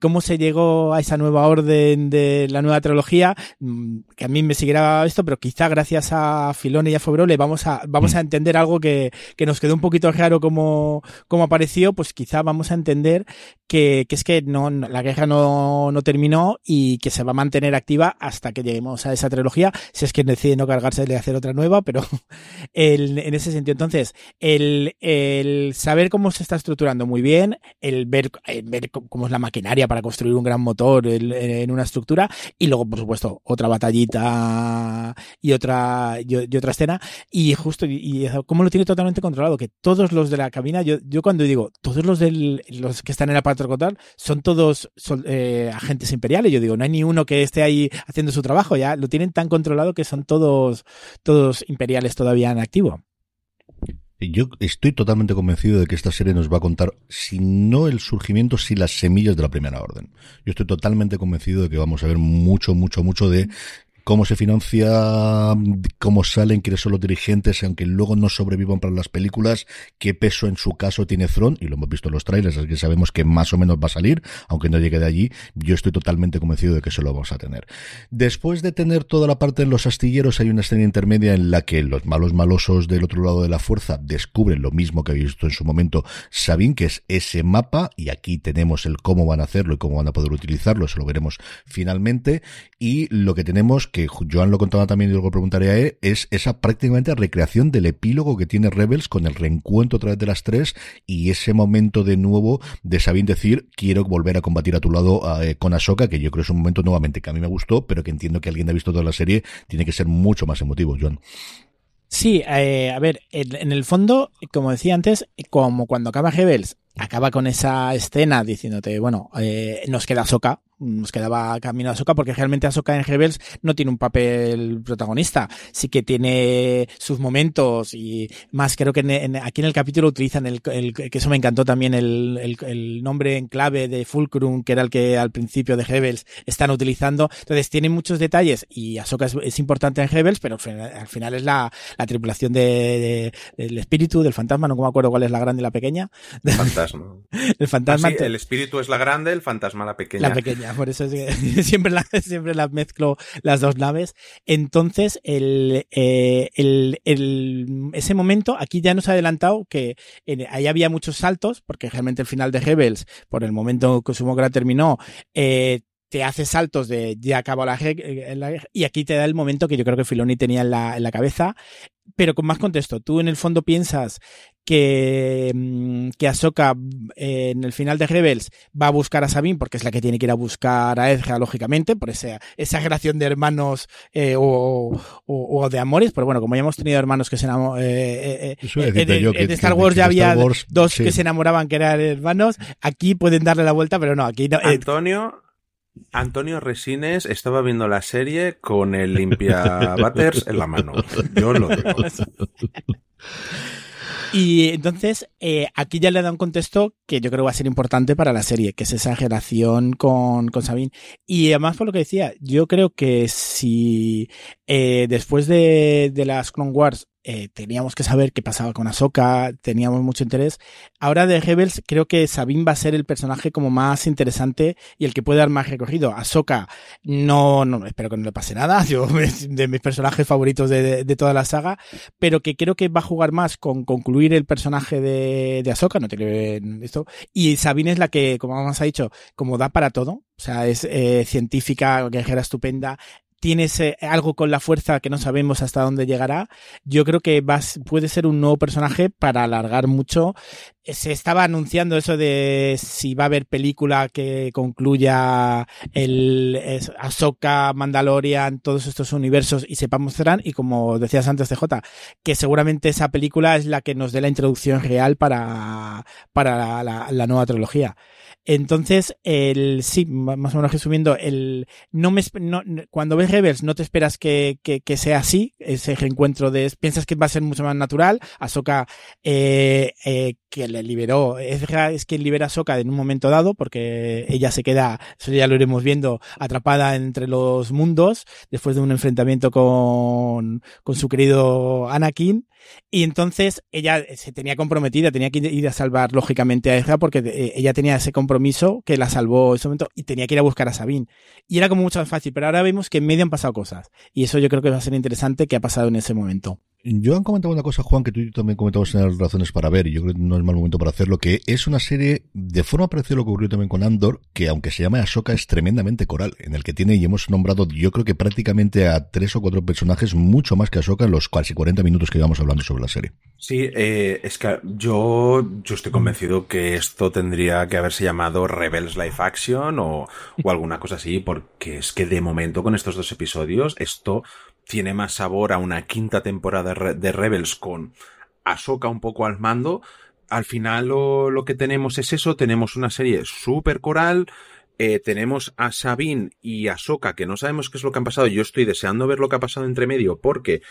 cómo se llegó a esa nueva orden de la nueva trilogía, Mm, que a mí me siguiera esto, pero quizá gracias a Filone y a Fobrole vamos a, vamos a mm. entender algo que, que nos quedó un poquito raro como, como apareció, pues quizá vamos a entender que, que es que no, la guerra no, no terminó y que se va a mantener activa hasta que lleguemos a esa trilogía, si es que decide no cargarse de hacer otra nueva, pero el, en ese sentido. Entonces, el, el saber cómo se está estructurando muy bien, el ver, ver cómo es la maquinaria para construir un gran motor en una estructura y luego, por supuesto, otra batallita y otra y, otra escena y justo y, cómo lo tiene totalmente controlado que todos los de la cabina yo, yo cuando digo todos los del los que están en parte control son todos eh, agentes imperiales yo digo no hay ni uno que esté ahí haciendo su trabajo ya lo tienen tan controlado que son todos todos imperiales todavía en activo yo estoy totalmente convencido de que esta serie nos va a contar, si no el surgimiento, si las semillas de la primera orden. Yo estoy totalmente convencido de que vamos a ver mucho, mucho, mucho de cómo se financia, cómo salen, quiénes son los dirigentes, aunque luego no sobrevivan para las películas, qué peso en su caso tiene Thron, y lo hemos visto en los trailers, así que sabemos que más o menos va a salir, aunque no llegue de allí, yo estoy totalmente convencido de que eso lo vamos a tener. Después de tener toda la parte en los astilleros, hay una escena intermedia en la que los malos malosos del otro lado de la fuerza descubren lo mismo que habéis visto en su momento Sabin, que es ese mapa, y aquí tenemos el cómo van a hacerlo y cómo van a poder utilizarlo, eso lo veremos finalmente, y lo que tenemos que Joan lo contaba también y luego preguntaré a él, es esa prácticamente recreación del epílogo que tiene Rebels con el reencuentro a través de las tres y ese momento de nuevo de Sabine decir, quiero volver a combatir a tu lado eh, con Ahsoka, que yo creo que es un momento nuevamente que a mí me gustó, pero que entiendo que alguien ha visto toda la serie, tiene que ser mucho más emotivo, Joan. Sí, eh, a ver, en, el fondo, como decía antes, como cuando acaba Rebels, acaba con esa escena diciéndote, bueno, eh, nos queda Ahsoka, nos quedaba camino a Ahsoka porque realmente Ahsoka en Rebels no tiene un papel protagonista. Sí que tiene sus momentos y más creo que aquí en el capítulo utilizan el, que eso me encantó también el, el, nombre en clave de Fulcrum que era el que al principio de Rebels están utilizando. Entonces tiene muchos detalles y Ahsoka es, importante en Rebels pero al final, es la, la tripulación de, del espíritu, del fantasma, no me acuerdo cuál es la grande y la pequeña. Fantasma. el fantasma. Ah, el espíritu es la grande, el fantasma la pequeña. La pequeña por eso siempre, siempre las mezclo las dos naves. Entonces, el, eh, el, el, ese momento, aquí ya nos ha adelantado que ahí había muchos saltos, porque realmente el final de Rebels, por el momento que Sumogra terminó, eh, te hace saltos de ya acabó la, guerra y aquí te da el momento que yo creo que Filoni tenía en la, en la cabeza, pero con más contexto. Tú en el fondo piensas que, mm, que Ahsoka eh, en el final de Rebels va a buscar a Sabine porque es la que tiene que ir a buscar a Ezra, lógicamente, por esa, esa relación de hermanos eh, o, o, de amores. Pero bueno, como ya hemos tenido hermanos que se enamoran. Eh, en Star Wars ya había dos que se enamoraban que eran hermanos. Aquí pueden darle la vuelta, pero no, aquí no. Antonio. Antonio Resines estaba viendo la serie con el limpia butters en la mano. Yo lo digo. Y entonces, eh, aquí ya le da un contexto que yo creo va a ser importante para la serie, que es esa relación con, con Sabine. Y además, por lo que decía, yo creo que si eh, después de, de las Clone Wars eh, teníamos que saber qué pasaba con Ahsoka, teníamos mucho interés. Ahora de Rebels creo que Sabine va a ser el personaje como más interesante y el que puede dar más recogido. Ahsoka no, no, espero que no le pase nada, yo de mis personajes favoritos de, de, toda la saga, pero que creo que va a jugar más con concluir el personaje de, de Ahsoka, no tiene esto, y Sabine es la que, como vamos ha dicho, como da para todo, o sea, es eh, científica, guerrera estupenda, tienes algo con la fuerza que no sabemos hasta dónde llegará. Yo creo que vas, puede ser un nuevo personaje para alargar mucho. Se estaba anunciando eso de si va a haber película que concluya el Ahsoka, Mandalorian, todos estos universos y sepamos serán. Y como decías antes, CJ, que seguramente esa película es la que nos dé la introducción real para, para la nueva trilogía. Entonces, el, sí, más o menos resumiendo, el, no me, no, cuando ves Rebels no te esperas que, que, que, sea así, ese reencuentro de, piensas que va a ser mucho más natural, Ahsoka, eh, eh, que le liberó, es, es quien libera a Ahsoka en un momento dado, porque ella se queda, eso ya lo iremos viendo, atrapada entre los mundos, después de un enfrentamiento con, con su querido Anakin, y entonces ella se tenía comprometida, tenía que ir a salvar lógicamente a Ezra porque eh, ella tenía ese compromiso que la salvó en ese momento y tenía que ir a buscar a Sabine. Y era como mucho más fácil, pero ahora vemos que en medio han pasado cosas. Y eso yo creo que va a ser interesante que ha pasado en ese momento. Yo han comentado una cosa, Juan, que tú también comentabas en las razones para ver, y yo creo que no es mal momento para hacerlo, que es una serie de forma parecida a lo que ocurrió también con Andor, que aunque se llama Ahsoka es tremendamente coral, en el que tiene, y hemos nombrado yo creo que prácticamente a tres o cuatro personajes, mucho más que Ahsoka en los casi 40 minutos que íbamos hablando sobre la serie. Sí, eh, es que yo, yo estoy convencido que esto tendría que haberse llamado Rebels Life Action o, o alguna cosa así, porque es que de momento con estos dos episodios esto tiene más sabor a una quinta temporada de Rebels con Ahsoka un poco al mando. Al final lo, lo que tenemos es eso, tenemos una serie súper coral, eh, tenemos a Sabine y a Ahsoka que no sabemos qué es lo que han pasado. Yo estoy deseando ver lo que ha pasado entre medio porque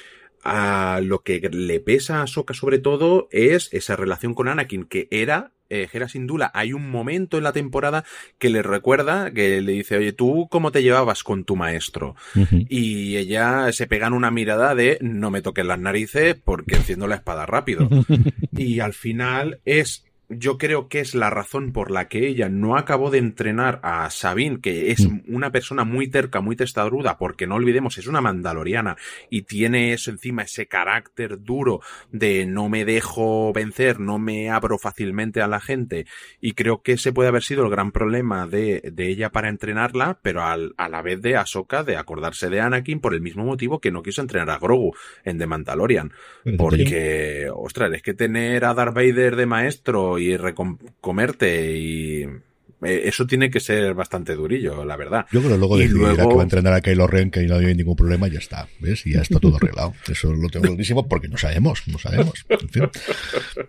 a lo que le pesa a Ahsoka sobre todo es esa relación con Anakin que era eh, Sindula, hay un momento en la temporada que le recuerda, que le dice, oye, ¿tú cómo te llevabas con tu maestro? Y ella se pega en una mirada de, no me toques las narices porque enciendo la espada rápido. y al final es yo creo que es la razón por la que ella no acabó de entrenar a Sabine, que es mm. una persona muy terca, muy testaruda, porque no olvidemos, es una mandaloriana y tiene eso encima, ese carácter duro de no me dejo vencer, no me abro fácilmente a la gente. Y creo que ese puede haber sido el gran problema de, de ella para entrenarla, pero al, a la vez de Ahsoka de acordarse de Anakin por el mismo motivo que no quiso entrenar a Grogu en The Mandalorian. Porque, ostras, es que tener a Darth Vader de maestro y recomerte y eh, eso tiene que ser bastante durillo, la verdad. Yo creo que luego decidirá que va a entrenar a Kylo Ren, que no hay ningún problema, y ya está, ¿ves? Y ya está todo arreglado. Eso lo tengo clarísimo porque no sabemos, no sabemos. En fin.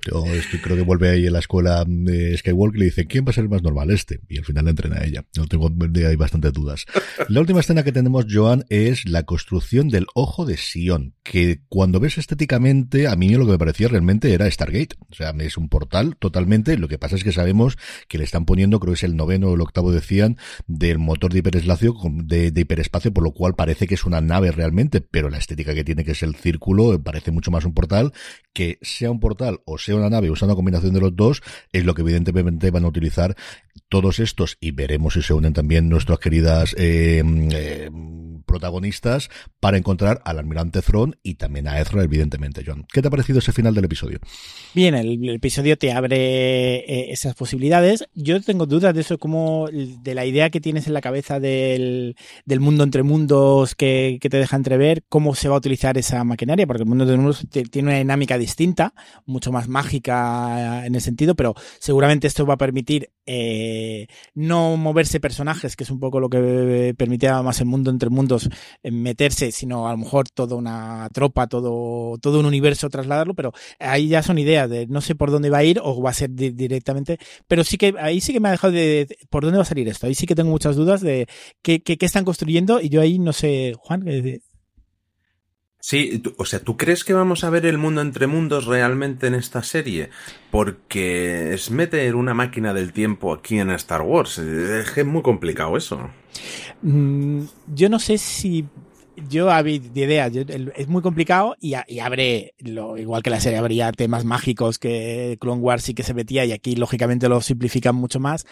Yo creo que vuelve ahí en la escuela de Skywalker y le dice, ¿quién va a ser el más normal? Este. Y al final le entrena a ella. No tengo, hay bastantes dudas. La última escena que tenemos, Joan, es la construcción del ojo de Sion, que cuando ves estéticamente, a mí lo que me parecía realmente era Stargate. O sea, es un portal totalmente. Lo que pasa es que sabemos que le están poniendo, creo que el noveno o el octavo decían, del motor de hiperespacio, de, hiperespacio, por lo cual parece que es una nave realmente, pero la estética que tiene que es el círculo parece mucho más un portal, que sea un portal o sea una nave o sea una combinación de los dos, es lo que evidentemente van a utilizar todos estos y veremos si se unen también nuestras queridas eh, eh protagonistas para encontrar al almirante Thrawn y también a Ezra, evidentemente, John. ¿Qué te ha parecido ese final del episodio? Bien, el, episodio te abre eh, esas posibilidades. Yo tengo dudas de eso, como de la idea que tienes en la cabeza del, del mundo entre mundos que, que, te deja entrever, cómo se va a utilizar esa maquinaria, porque el mundo entre mundos tiene una dinámica distinta, mucho más mágica en el sentido, pero seguramente esto va a permitir eh, no moverse personajes, que es un poco lo que permitía más el mundo entre mundos meterse, sino a lo mejor toda una tropa, todo, todo un universo trasladarlo, pero ahí ya son ideas de no sé por dónde va a ir o va a ser directamente, pero sí que ahí sí que me ha dejado de, por dónde va a salir esto, ahí sí que tengo muchas dudas de qué, qué, qué están construyendo y yo ahí no sé, Juan, Sí, o sea, ¿tú crees que vamos a ver el mundo entre mundos realmente en esta serie? Porque es meter una máquina del tiempo aquí en Star Wars. Es muy complicado eso. Mm, yo no sé si yo había ideas, es muy complicado y, abre, lo, igual que la serie, habría temas mágicos que Clone Wars sí que se metía y aquí lógicamente lo simplifican mucho más,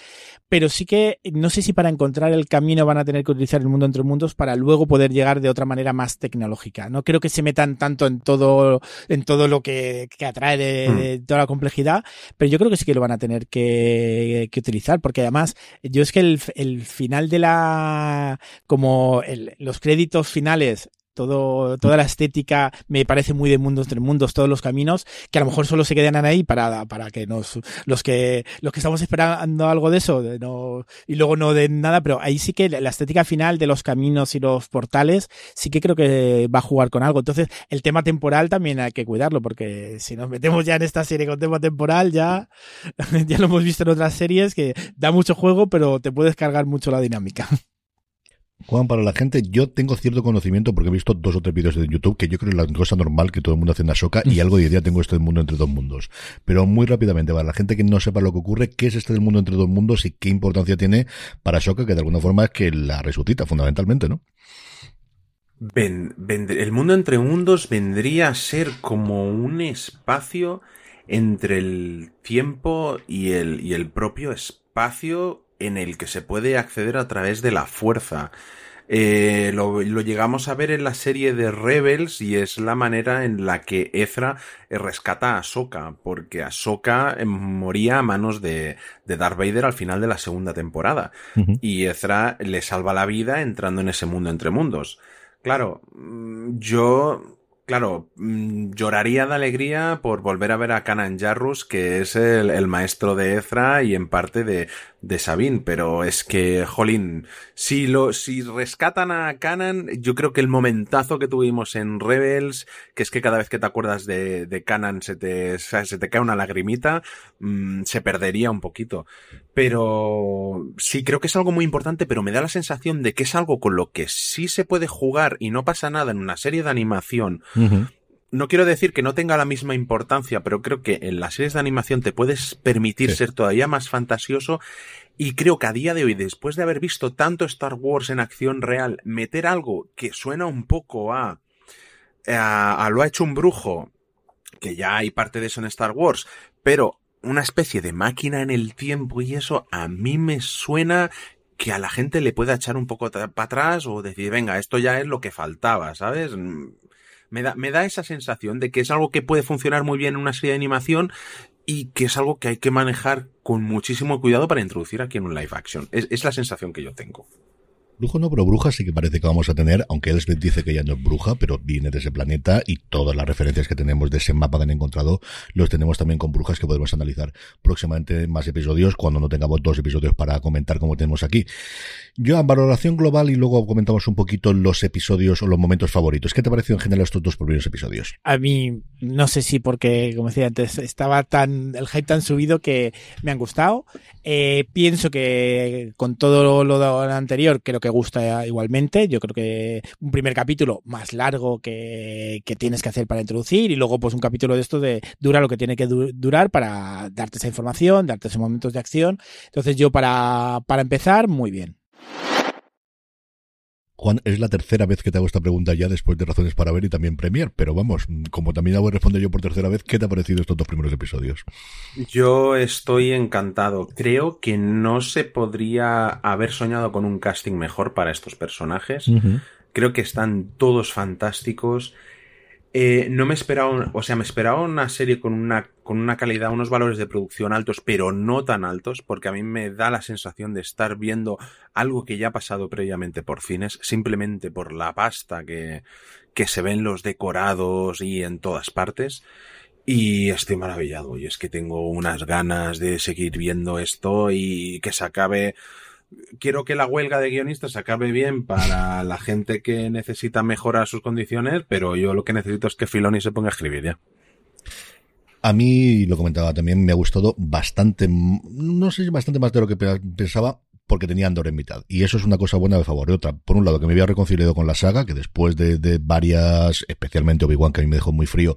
pero sí que no sé si para encontrar el camino van a tener que utilizar el mundo entre mundos para luego poder llegar de otra manera más tecnológica. No creo que se metan tanto en todo, en todo lo que, atrae de, mm. toda la complejidad, pero yo creo que sí que lo van a tener que, utilizar, porque además yo es que el, el final de la, como los créditos finales todo, toda la estética me parece muy de mundos entre mundos, todos los caminos, que a lo mejor solo se quedan ahí para, para que nos, los que, los que estamos esperando algo de eso, no, y luego no de nada, pero ahí sí que la estética final de los caminos y los portales, sí que creo que va a jugar con algo. Entonces, el tema temporal también hay que cuidarlo, porque si nos metemos ya en esta serie con tema temporal, ya, ya lo hemos visto en otras series que da mucho juego, pero te puedes cargar mucho la dinámica. Juan, para la gente, yo tengo cierto conocimiento porque he visto dos o tres vídeos de YouTube que yo creo que es la cosa normal que todo el mundo hace en Ashoka y algo de idea tengo esto del mundo entre dos mundos. Pero muy rápidamente, para la gente que no sepa lo que ocurre, ¿qué es este del mundo entre dos mundos y qué importancia tiene para Ashoka, que de alguna forma es que la resucita fundamentalmente, ¿no? el mundo entre mundos vendría a ser como un espacio entre el tiempo y el, y el propio espacio en el que se puede acceder a través de la fuerza. Eh, lo, llegamos a ver en la serie de Rebels y es la manera en la que Ezra rescata a Ahsoka, porque Ahsoka eh, moría a manos de, de Darth Vader al final de la segunda temporada. Y Ezra le salva la vida entrando en ese mundo entre mundos. Claro, mm, yo Claro, mm, lloraría de alegría por volver a ver a Kanan Jarrus, que es el, maestro de Ezra y en parte de, de Sabine, pero es que, jolín, si lo, si rescatan a Kanan, yo creo que el momentazo que tuvimos en Rebels, que es que cada vez que te acuerdas de, de Kanan se te, se te cae una lagrimita, mm, se perdería un poquito. Pero sí, creo que es algo muy importante, pero me da la sensación de que es algo con lo que sí se puede jugar y no pasa nada en una serie de animación. No quiero decir que no tenga la misma importancia, pero creo que en las series de animación te puedes permitir ser todavía más fantasioso y creo que a día de hoy, después de haber visto tanto Star Wars en acción real, meter algo que suena un poco a, a, a lo ha hecho un brujo, que ya hay parte de eso en Star Wars, pero una especie de máquina en el tiempo y eso a mí me suena que a la gente le pueda echar un poco para atrás o decir, venga, esto ya es lo que faltaba, ¿sabes? Me da, me da esa sensación de que es algo que puede funcionar muy bien en una serie de animación y que es algo que hay que manejar con muchísimo cuidado para introducir aquí en un live action. es la sensación que yo tengo. Brujo no, pero bruja sí que parece que vamos a tener, aunque Elspeth dice que ya no es bruja, pero viene de ese planeta y todas las referencias que tenemos de ese mapa que han encontrado los tenemos también con brujas que podemos analizar próximamente en más episodios cuando no tengamos dos episodios para comentar como tenemos aquí. Yo, en valoración global y luego comentamos un poquito los episodios o los momentos favoritos. ¿Qué te pareció en general estos dos primeros episodios? A mí, no sé si porque, como decía antes, estaba tan, el hype tan subido que me han gustado. Eh, pienso que con todo lo anterior creo que gusta igualmente. Yo creo que un primer capítulo más largo que, que tienes que hacer para introducir y luego pues un capítulo de esto de dura lo que tiene que durar para darte esa información, darte esos momentos de acción. Entonces yo para, para empezar, muy bien. Juan, es la tercera vez que te hago esta pregunta ya después de Razones para Ver y también Premier, pero vamos, como también hago responder yo por tercera vez, ¿qué te ha parecido estos dos primeros episodios? Yo estoy encantado. Creo que no se podría haber soñado con un casting mejor para estos personajes. Creo que están todos fantásticos. Eh, no me esperaba, o sea, me esperaba una serie con una, con una calidad, unos valores de producción altos, pero no tan altos, porque a mí me da la sensación de estar viendo algo que ya ha pasado previamente por cines, simplemente por la pasta que, que se ven los decorados y en todas partes. Y estoy maravillado, y es que tengo unas ganas de seguir viendo esto y que se acabe quiero que la huelga de guionistas acabe bien para la gente que necesita mejorar sus condiciones, pero yo lo que necesito es que Filoni se ponga a escribir ya. A mí, lo comentaba también, me ha gustado bastante, no sé bastante más de lo que pensaba, porque tenía Andor en mitad. Y eso es una cosa buena de favor. Y otra, por un lado, que me había reconciliado con la saga, que después de, de varias, especialmente Obi-Wan, que a mí me dejó muy frío,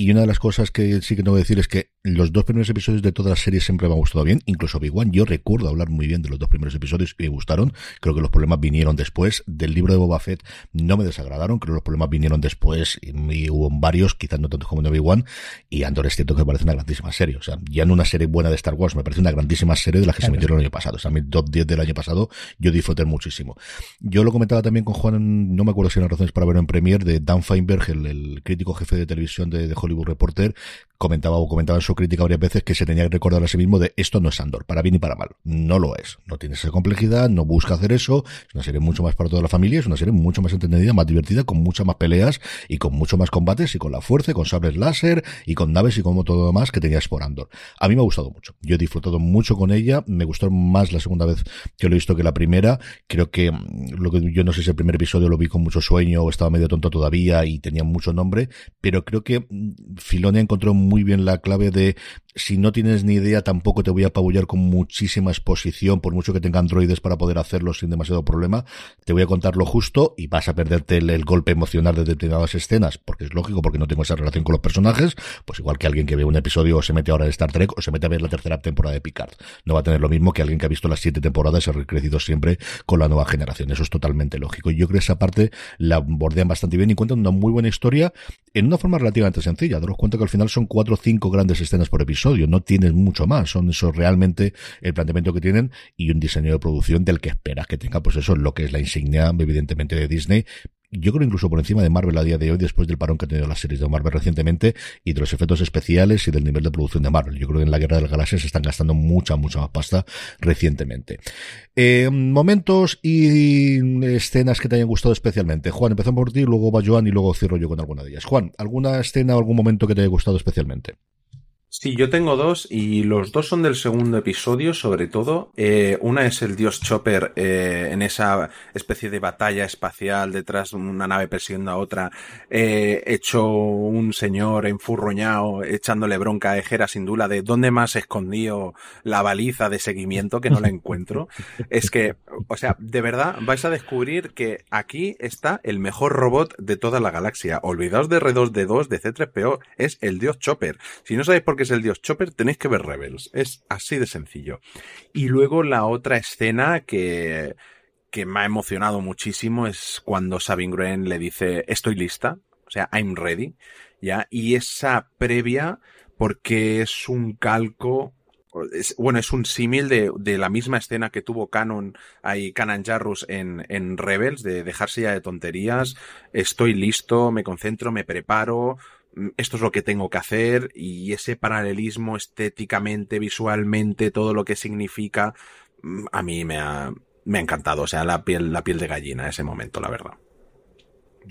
y una de las cosas que sí que tengo que decir es que los dos primeros episodios de toda la serie siempre me han gustado bien, incluso Obi-Wan. Yo recuerdo hablar muy bien de los dos primeros episodios y me gustaron. Creo que los problemas vinieron después. Del libro de Boba Fett no me desagradaron. Creo que los problemas vinieron después y, hubo varios, quizás no tanto como en Obi-Wan. Y Andor es cierto que me parece una grandísima serie. O sea, ya no una serie buena de Star Wars, me parece una grandísima serie de las que se metieron el año pasado. O sea, mi top 10 del año pasado yo disfruté muchísimo. Yo lo comentaba también con Juan, no me acuerdo si eran razones para verlo en Premier, de Dan Feinberg, el, crítico jefe de televisión de, Hollywood Reporter, comentaba o comentaba en su crítica varias veces que se tenía que recordar a sí mismo de esto no es Andor, para bien y para mal. No lo es. No tiene esa complejidad, no busca hacer eso. Es una serie mucho más para toda la familia, es una serie mucho más entendida, más divertida, con muchas más peleas y con mucho más combates y con la fuerza, y con sables láser y con naves y como todo lo demás que tenías por Andor. A mí me ha gustado mucho. Yo he disfrutado mucho con ella. Me gustó más la segunda vez que lo he visto que la primera. Creo que mm, lo que yo no sé si el primer episodio lo vi con mucho sueño o estaba medio tonto todavía y tenía mucho nombre, pero creo que mm, Filone encontró muy bien la clave de si no tienes ni idea, tampoco te voy a apabullar con muchísima exposición, por mucho que tenga androides para poder hacerlo sin demasiado problema. Te voy a contar lo justo y vas a perderte el, golpe emocional de determinadas escenas, porque es lógico, porque no tengo esa relación con los personajes, pues igual que alguien que ve un episodio o se mete ahora en Star Trek o se mete a ver la tercera temporada de Picard. No va a tener lo mismo que alguien que ha visto las siete temporadas y ha crecido siempre con la nueva generación. Eso es totalmente lógico. Y yo creo que esa parte la bordean bastante bien y cuentan una muy buena historia en una forma relativamente sencilla. Daros cuenta que al final son cuatro o cinco grandes escenas por episodio, no tienes mucho más, son eso realmente el planteamiento que tienen y un diseño de producción del que esperas que tenga, pues eso, lo que es la insignia, evidentemente, de Disney, yo creo incluso por encima de Marvel a día de hoy, después del parón que ha tenido las series de Marvel recientemente y de los efectos especiales y del nivel de producción de Marvel. Yo creo que en la Guerra de las Galaxias se están gastando mucha, mucha más pasta recientemente. Eh, momentos y escenas que te hayan gustado especialmente. Juan, empezamos por ti, luego va Joan y luego cierro yo con alguna de ellas. Juan, ¿alguna escena o algún momento que te haya gustado especialmente? Sí, yo tengo dos y los dos son del segundo episodio, sobre todo. Eh, una es el dios Chopper eh, en esa especie de batalla espacial detrás de una nave persiguiendo a otra, eh, hecho un señor enfurroñado echándole bronca a Ejera sin duda de dónde más escondido la baliza de seguimiento que no la encuentro. es que, o sea, de verdad vais a descubrir que aquí está el mejor robot de toda la galaxia. Olvidaos de R2D2, de C3PO, es el dios Chopper. Si no sabéis por qué es el dios Chopper, tenéis que ver Rebels. Es así de sencillo. Y luego la otra escena que, que me ha emocionado muchísimo es cuando Sabine Wren le dice estoy lista, o sea, I'm ready, ¿ya? Y esa previa, porque es un calco bueno, es un símil de, de, la misma escena que tuvo Canon, ahí Canon Jarrus en, en Rebels, de dejarse ya de tonterías, estoy listo, me concentro, me preparo, esto es lo que tengo que hacer y ese paralelismo estéticamente, visualmente, todo lo que significa, mm, a mí me ha, me ha encantado. O sea, la piel, la piel de gallina ese momento, la verdad.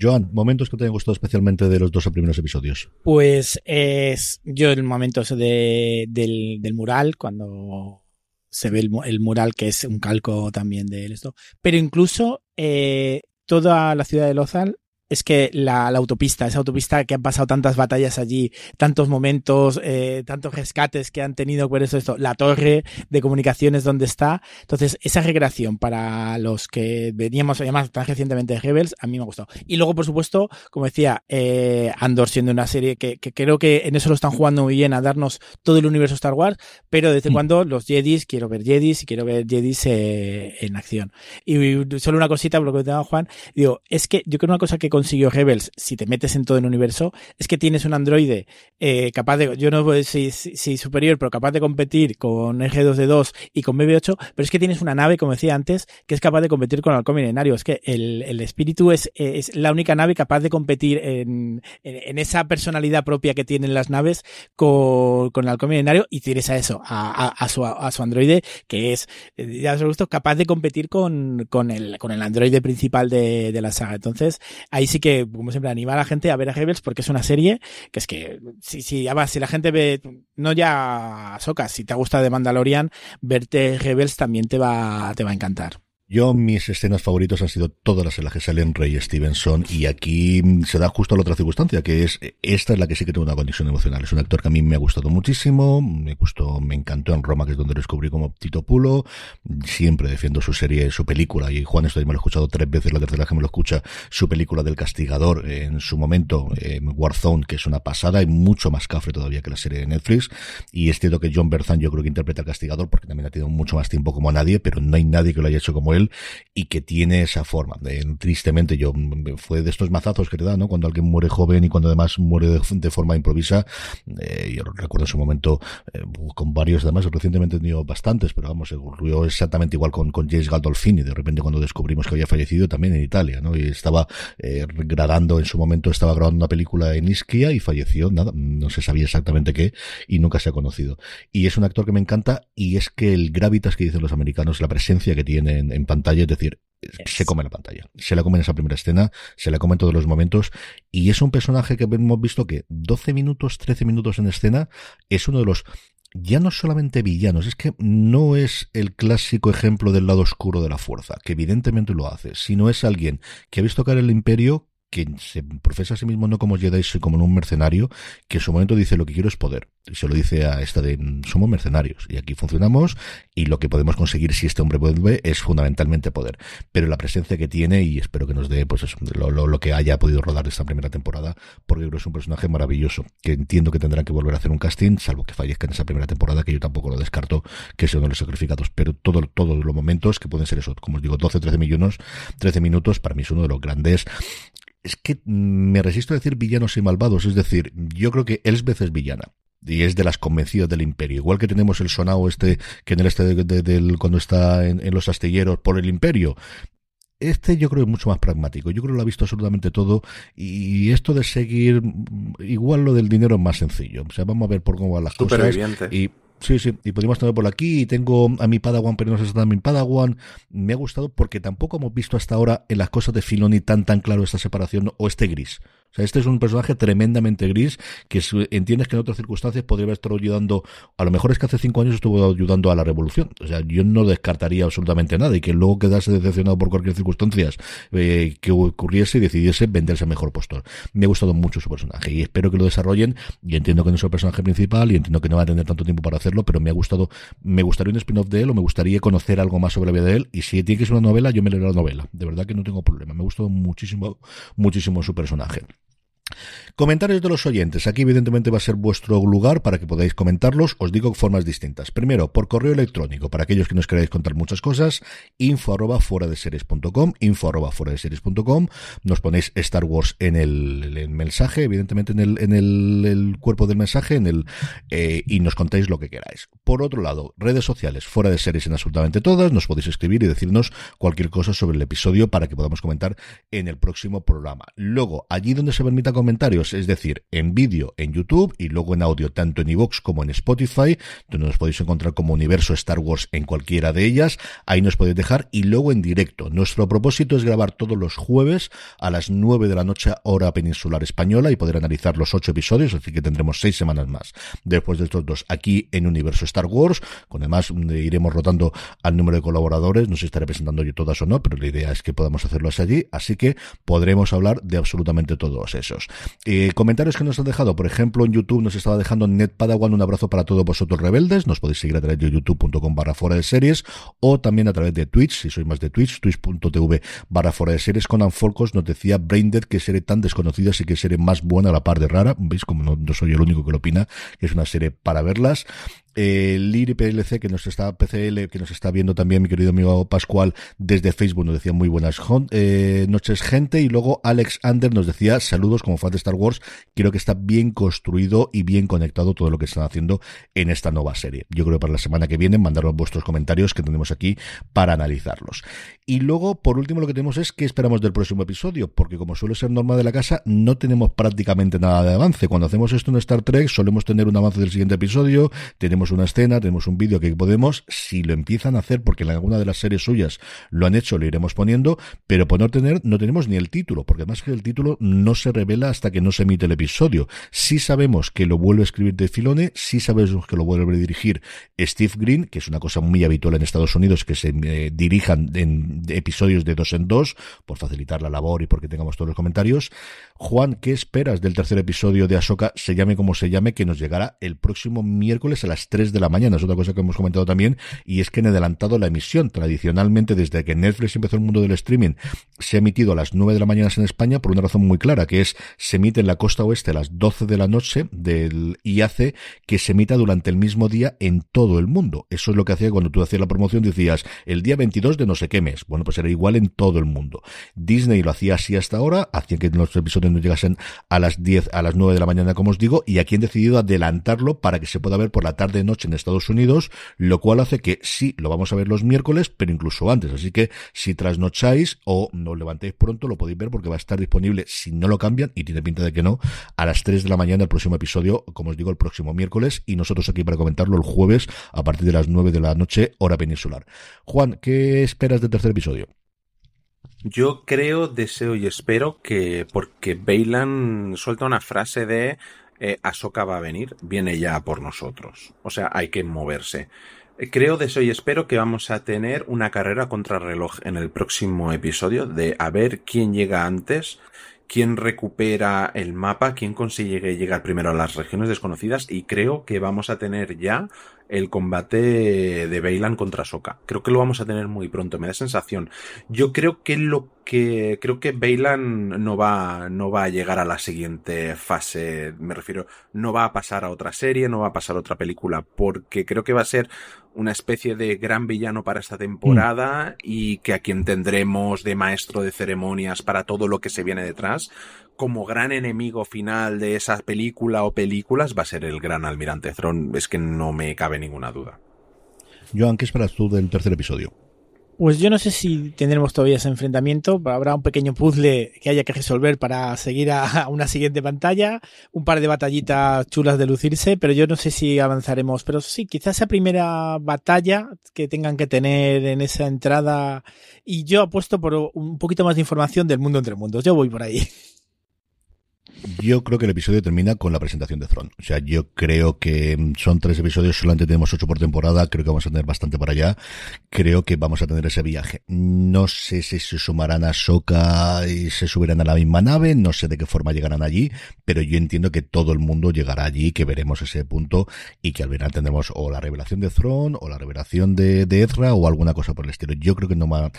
Joan, momentos que te hayan gustado especialmente de los dos primeros episodios. Pues es yo el momento de, del, del mural, cuando se ve el, mural que es un calco también de esto. Pero incluso eh, toda la ciudad de Lozal es que la, autopista, esa autopista que han pasado tantas batallas allí, tantos momentos, eh, tantos rescates que han tenido por eso esto, la torre de comunicaciones donde está. Entonces, esa recreación para los que veníamos además tan recientemente de Rebels, a mí me ha gustado. Y luego, por supuesto, como decía, eh, Andor siendo una serie que, creo que en eso lo están jugando muy bien, a darnos todo el universo Star Wars, pero desde mm. cuando los Jedis, quiero ver Jedis y quiero ver Jedis eh, en acción. Y solo una cosita, por lo que te Juan, digo, es que yo creo una cosa que consiguió Rebels, si te metes en todo el universo, es que tienes un androide eh, capaz de, yo no sé si, si, superior, pero capaz de competir con G2D2 y con BB8, pero es que tienes una nave, como decía antes, que es capaz de competir con el halcón milenario. Es que el, el espíritu es, es la única nave capaz de competir en, en, esa personalidad propia que tienen las naves con, con el halcón milenario y tienes a eso, a, a, su, a su androide, que es, ya os gusto, capaz de competir con, con, el, con el androide principal de, de la saga. Entonces, ahí sí que, como siempre, anima a la gente a ver a Rebels porque es una serie que es que, si, si, si la gente ve, no ya Socas, si te gusta de Mandalorian, verte Rebels también te va, te va a encantar. Yo, mis escenas favoritas han sido todas las que salen Rey Stevenson y aquí se da justo la otra circunstancia, que es, esta es la que sí que tengo una conexión emocional. Es un actor que a mí me ha gustado muchísimo, me gustó, me encantó en Roma, que es donde lo descubrí como Tito Pulo. Siempre defiendo su serie, su película, y Juan esto me lo he escuchado tres veces, la tercera vez que me lo escucha, su película del castigador en su momento, en Warzone, que es una pasada y mucho más cafre todavía que la serie de Netflix. Y es cierto que John Berthan yo creo que interpreta al castigador porque también ha tenido mucho más tiempo como nadie, pero no hay nadie que lo haya hecho como él y que tiene esa forma. tristemente, yo fue de estos mazazos que te da, ¿no? Cuando alguien muere joven y cuando además muere de, forma improvisa. Eh, yo recuerdo en su momento eh, con varios, además recientemente he tenido bastantes, pero vamos, ocurrió exactamente igual con, con James Gandolfini. De repente cuando descubrimos que había fallecido también en Italia, ¿no? Y estaba eh, grabando en su momento, estaba grabando una película en Ischia y falleció, nada, no se sabía exactamente qué y nunca se ha conocido. Y es un actor que me encanta y es que el gravitas que dicen los americanos, la presencia que tiene en, en pantalla, es decir, se come la pantalla. Se la come en esa primera escena, se la come en todos los momentos, y es un personaje que hemos visto que 12 minutos, 13 minutos en escena, es uno de los ya no solamente villanos, es que no es el clásico ejemplo del lado oscuro de la fuerza, que evidentemente lo hace, sino es alguien que ha visto caer el imperio, que se profesa a sí mismo no como Jedi, sino como un mercenario, que en su momento dice lo que quiero es poder y se lo dice a esta de somos mercenarios y aquí funcionamos y lo que podemos conseguir si este hombre vuelve es fundamentalmente poder pero la presencia que tiene y espero que nos dé pues eso, lo, lo, que haya podido rodar de esta primera temporada porque creo es un personaje maravilloso que entiendo que tendrán que volver a hacer un casting salvo que fallezca en esa primera temporada que yo tampoco lo descarto que sea uno de los sacrificados pero todo, todos los momentos que pueden ser eso como os digo 12 13 millones 13 minutos para mí es uno de los grandes es que me resisto a decir villanos y malvados, es decir, yo creo que Elsbeth es villana y es de las convencidas del imperio. Igual que tenemos el sonado este, que en el este del, cuando está en, los astilleros por el imperio. Este yo creo es mucho más pragmático. Yo creo que lo ha visto absolutamente todo. Y esto de seguir, igual lo del dinero es más sencillo. O sea, vamos a ver por cómo van las cosas. Y Sí, sí, y podríamos tener por aquí. Tengo a mi Padawan, pero no sé si está mi Padawan. Me ha gustado porque tampoco hemos visto hasta ahora en las cosas de Filoni tan tan claro esta separación o este gris. O sea, este es un personaje tremendamente gris que entiendes que en otras circunstancias podría haber estado ayudando, a lo mejor es que hace cinco años estuvo ayudando a la revolución. O sea, yo no descartaría absolutamente nada y que luego quedase decepcionado por cualquier circunstancia eh, que ocurriese y decidiese venderse mejor postor. Me ha gustado mucho su personaje y espero que lo desarrollen y entiendo que no es el personaje principal y entiendo que no va a tener tanto tiempo para hacerlo, pero me ha gustado, me gustaría un spin-off de él o me gustaría conocer algo más sobre la vida de él y si tiene que ser una novela, yo me leeré la novela. De verdad que no tengo problema. Me ha gustado muchísimo, muchísimo su personaje. Comentarios de los oyentes. Aquí evidentemente va a ser vuestro lugar para que podáis comentarlos. Os digo formas distintas. Primero, por correo electrónico, para aquellos que nos queráis contar muchas cosas, info arroba fuera de series.com, info arroba fuera de series.com. Nos ponéis Star Wars en el, mensaje, evidentemente en el, en el, cuerpo del mensaje, en el, eh, y nos contáis lo que queráis. Por otro lado, redes sociales, fuera de series en absolutamente todas, nos podéis escribir y decirnos cualquier cosa sobre el episodio para que podamos comentar en el próximo programa. Luego, allí donde se permita comentarios, es decir, en vídeo en YouTube y luego en audio tanto en iVoox como en Spotify, donde nos podéis encontrar como Universo Star Wars en cualquiera de ellas, ahí nos podéis dejar y luego en directo. Nuestro propósito es grabar todos los jueves a las 9 de la noche hora peninsular española y poder analizar los ocho episodios, así que tendremos seis semanas más después de estos dos aquí en Universo Star Wars, con además iremos rotando al número de colaboradores, no sé si estaré presentando yo todas o no, pero la idea es que podamos hacerlo allí, así que podremos hablar de absolutamente todos esos. Eh, comentarios que nos han dejado, por ejemplo, en YouTube nos estaba dejando Net Padawan un abrazo para todos vosotros rebeldes. Nos podéis seguir a través de youtube.com barra de series o también a través de Twitch, si sois más de Twitch, twitch.tv barra de series. con Folcos nos decía Braindead que serie tan desconocida y que serie más buena a la par de rara. Veis como no, soy el único que lo opina, que es una serie para verlas. El Liri PLC que nos está, PCL, que nos está viendo también mi querido amigo Pascual desde Facebook, nos decía muy buenas eh, noches, gente. Y luego Alex Ander nos decía saludos como fan de Star Wars. Creo que está bien construido y bien conectado todo lo que están haciendo en esta nueva serie. Yo creo que para la semana que viene mandaros vuestros comentarios que tenemos aquí para analizarlos. Y luego, por último, lo que tenemos es qué esperamos del próximo episodio, porque como suele ser norma de la casa, no tenemos prácticamente nada de avance. Cuando hacemos esto en Star Trek, solemos tener un avance del siguiente episodio, tenemos una escena, tenemos un vídeo que podemos, si lo empiezan a hacer, porque en alguna de las series suyas lo han hecho, lo iremos poniendo, pero por no tener, no tenemos ni el título, porque además que el título no se revela hasta que no se emite el episodio. Sí sabemos que lo vuelve a escribir de Filone, sí sabemos que lo vuelve a dirigir Steve Green, que es una cosa muy habitual en Estados Unidos, que se eh, dirijan en episodios de dos en dos, por facilitar la labor y porque tengamos todos los comentarios. Juan, ¿qué esperas del tercer episodio de Ahsoka, se llame como se llame, que nos llegará el próximo miércoles a las 3 de la mañana? Es otra cosa que hemos comentado también, y es que han adelantado la emisión. Tradicionalmente, desde que Netflix empezó el mundo del streaming, se ha emitido a las 9 de la mañana en España por una razón muy clara, que es se emite en la costa oeste a las 12 de la noche del, y hace que se emita durante el mismo día en todo el mundo. Eso es lo que hacía cuando tú hacías la promoción, decías el día 22 de no sé qué mes. Bueno, pues era igual en todo el mundo. Disney lo hacía así hasta ahora, hacía que los episodios no llegasen a las 10, a las 9 de la mañana, como os digo, y aquí han decidido adelantarlo para que se pueda ver por la tarde noche en Estados Unidos, lo cual hace que sí, lo vamos a ver los miércoles, pero incluso antes. Así que si trasnocháis o no levantéis pronto, lo podéis ver porque va a estar disponible, si no lo cambian, y tiene pinta de que no, a las 3 de la mañana el próximo episodio, como os digo, el próximo miércoles, y nosotros aquí para comentarlo el jueves a partir de las 9 de la noche, hora peninsular. Juan, ¿qué esperas del tercer episodio? Yo creo, deseo y espero que, porque Bailan suelta una frase de eh, Ahsoka va a venir, viene ya por nosotros. O sea, hay que moverse. Creo, deseo y espero que vamos a tener una carrera contra reloj en el próximo episodio de a ver quién llega antes, quién recupera el mapa, quién consigue llegar primero a las regiones desconocidas y creo que vamos a tener ya el combate de Bailan contra Soka. Creo que lo vamos a tener muy pronto, me da sensación. Yo creo que lo que creo que Bailan no va no va a llegar a la siguiente fase, me refiero, no va a pasar a otra serie, no va a pasar a otra película, porque creo que va a ser una especie de gran villano para esta temporada y que a quien tendremos de maestro de ceremonias para todo lo que se viene detrás como gran enemigo final de esa película o películas va a ser el gran almirante Thrawn, es que no me cabe ninguna duda. Joan, ¿qué esperas tú del tercer episodio? Pues yo no sé si tendremos todavía ese enfrentamiento, habrá un pequeño puzzle que haya que resolver para seguir a una siguiente pantalla, un par de batallitas chulas de lucirse, pero yo no sé si avanzaremos, pero sí, quizás esa primera batalla que tengan que tener en esa entrada. Y yo apuesto por un poquito más de información del mundo entre mundos, yo voy por ahí. Yo creo que el episodio termina con la presentación de Throne. O sea, yo creo que mm, son tres episodios, solamente tenemos ocho por temporada, creo que vamos a tener bastante para allá. Creo que vamos a tener ese viaje. No sé si se sumarán a Soka y se subirán a la misma nave, no sé de qué forma llegarán allí, pero yo entiendo que todo el mundo llegará allí, que veremos ese punto y que al final tendremos o la revelación de Throne o la revelación de, de Ezra o alguna cosa por el estilo. Yo creo que no va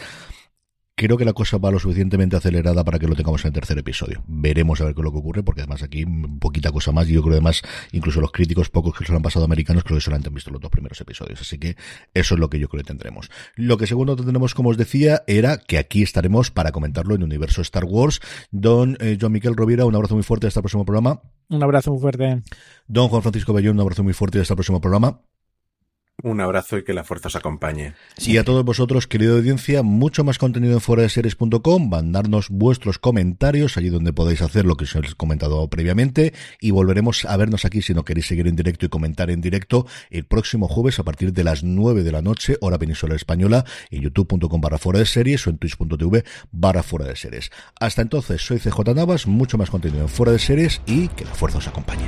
creo que la cosa va lo suficientemente acelerada para que lo tengamos en el tercer episodio. Veremos a ver qué es lo que ocurre, porque además aquí poquita cosa más. Y yo creo además, incluso los críticos pocos que se lo han pasado americanos, creo que solamente han visto los dos primeros episodios. Así que eso es lo que yo creo que tendremos. Lo que segundo tendremos, como os decía, era que aquí estaremos para comentarlo en Universo Star Wars. Don eh, John Miquel Rovira, un abrazo muy fuerte hasta el próximo programa. Un abrazo muy fuerte. Don Juan Francisco Bellón, un abrazo muy fuerte hasta el próximo programa. Un abrazo y que la fuerza os acompañe. Y a todos vosotros, querida audiencia, mucho más contenido en fuera de series.com, mandarnos vuestros comentarios allí donde podéis hacer lo que os he comentado previamente y volveremos a vernos aquí si no queréis seguir en directo y comentar en directo el próximo jueves a partir de las 9 de la noche, hora peninsular española, en youtube.com barra fuera de series o en twitch.tv barra fuera de series. Hasta entonces, soy CJ Navas, mucho más contenido en fuera de series y que la fuerza os acompañe.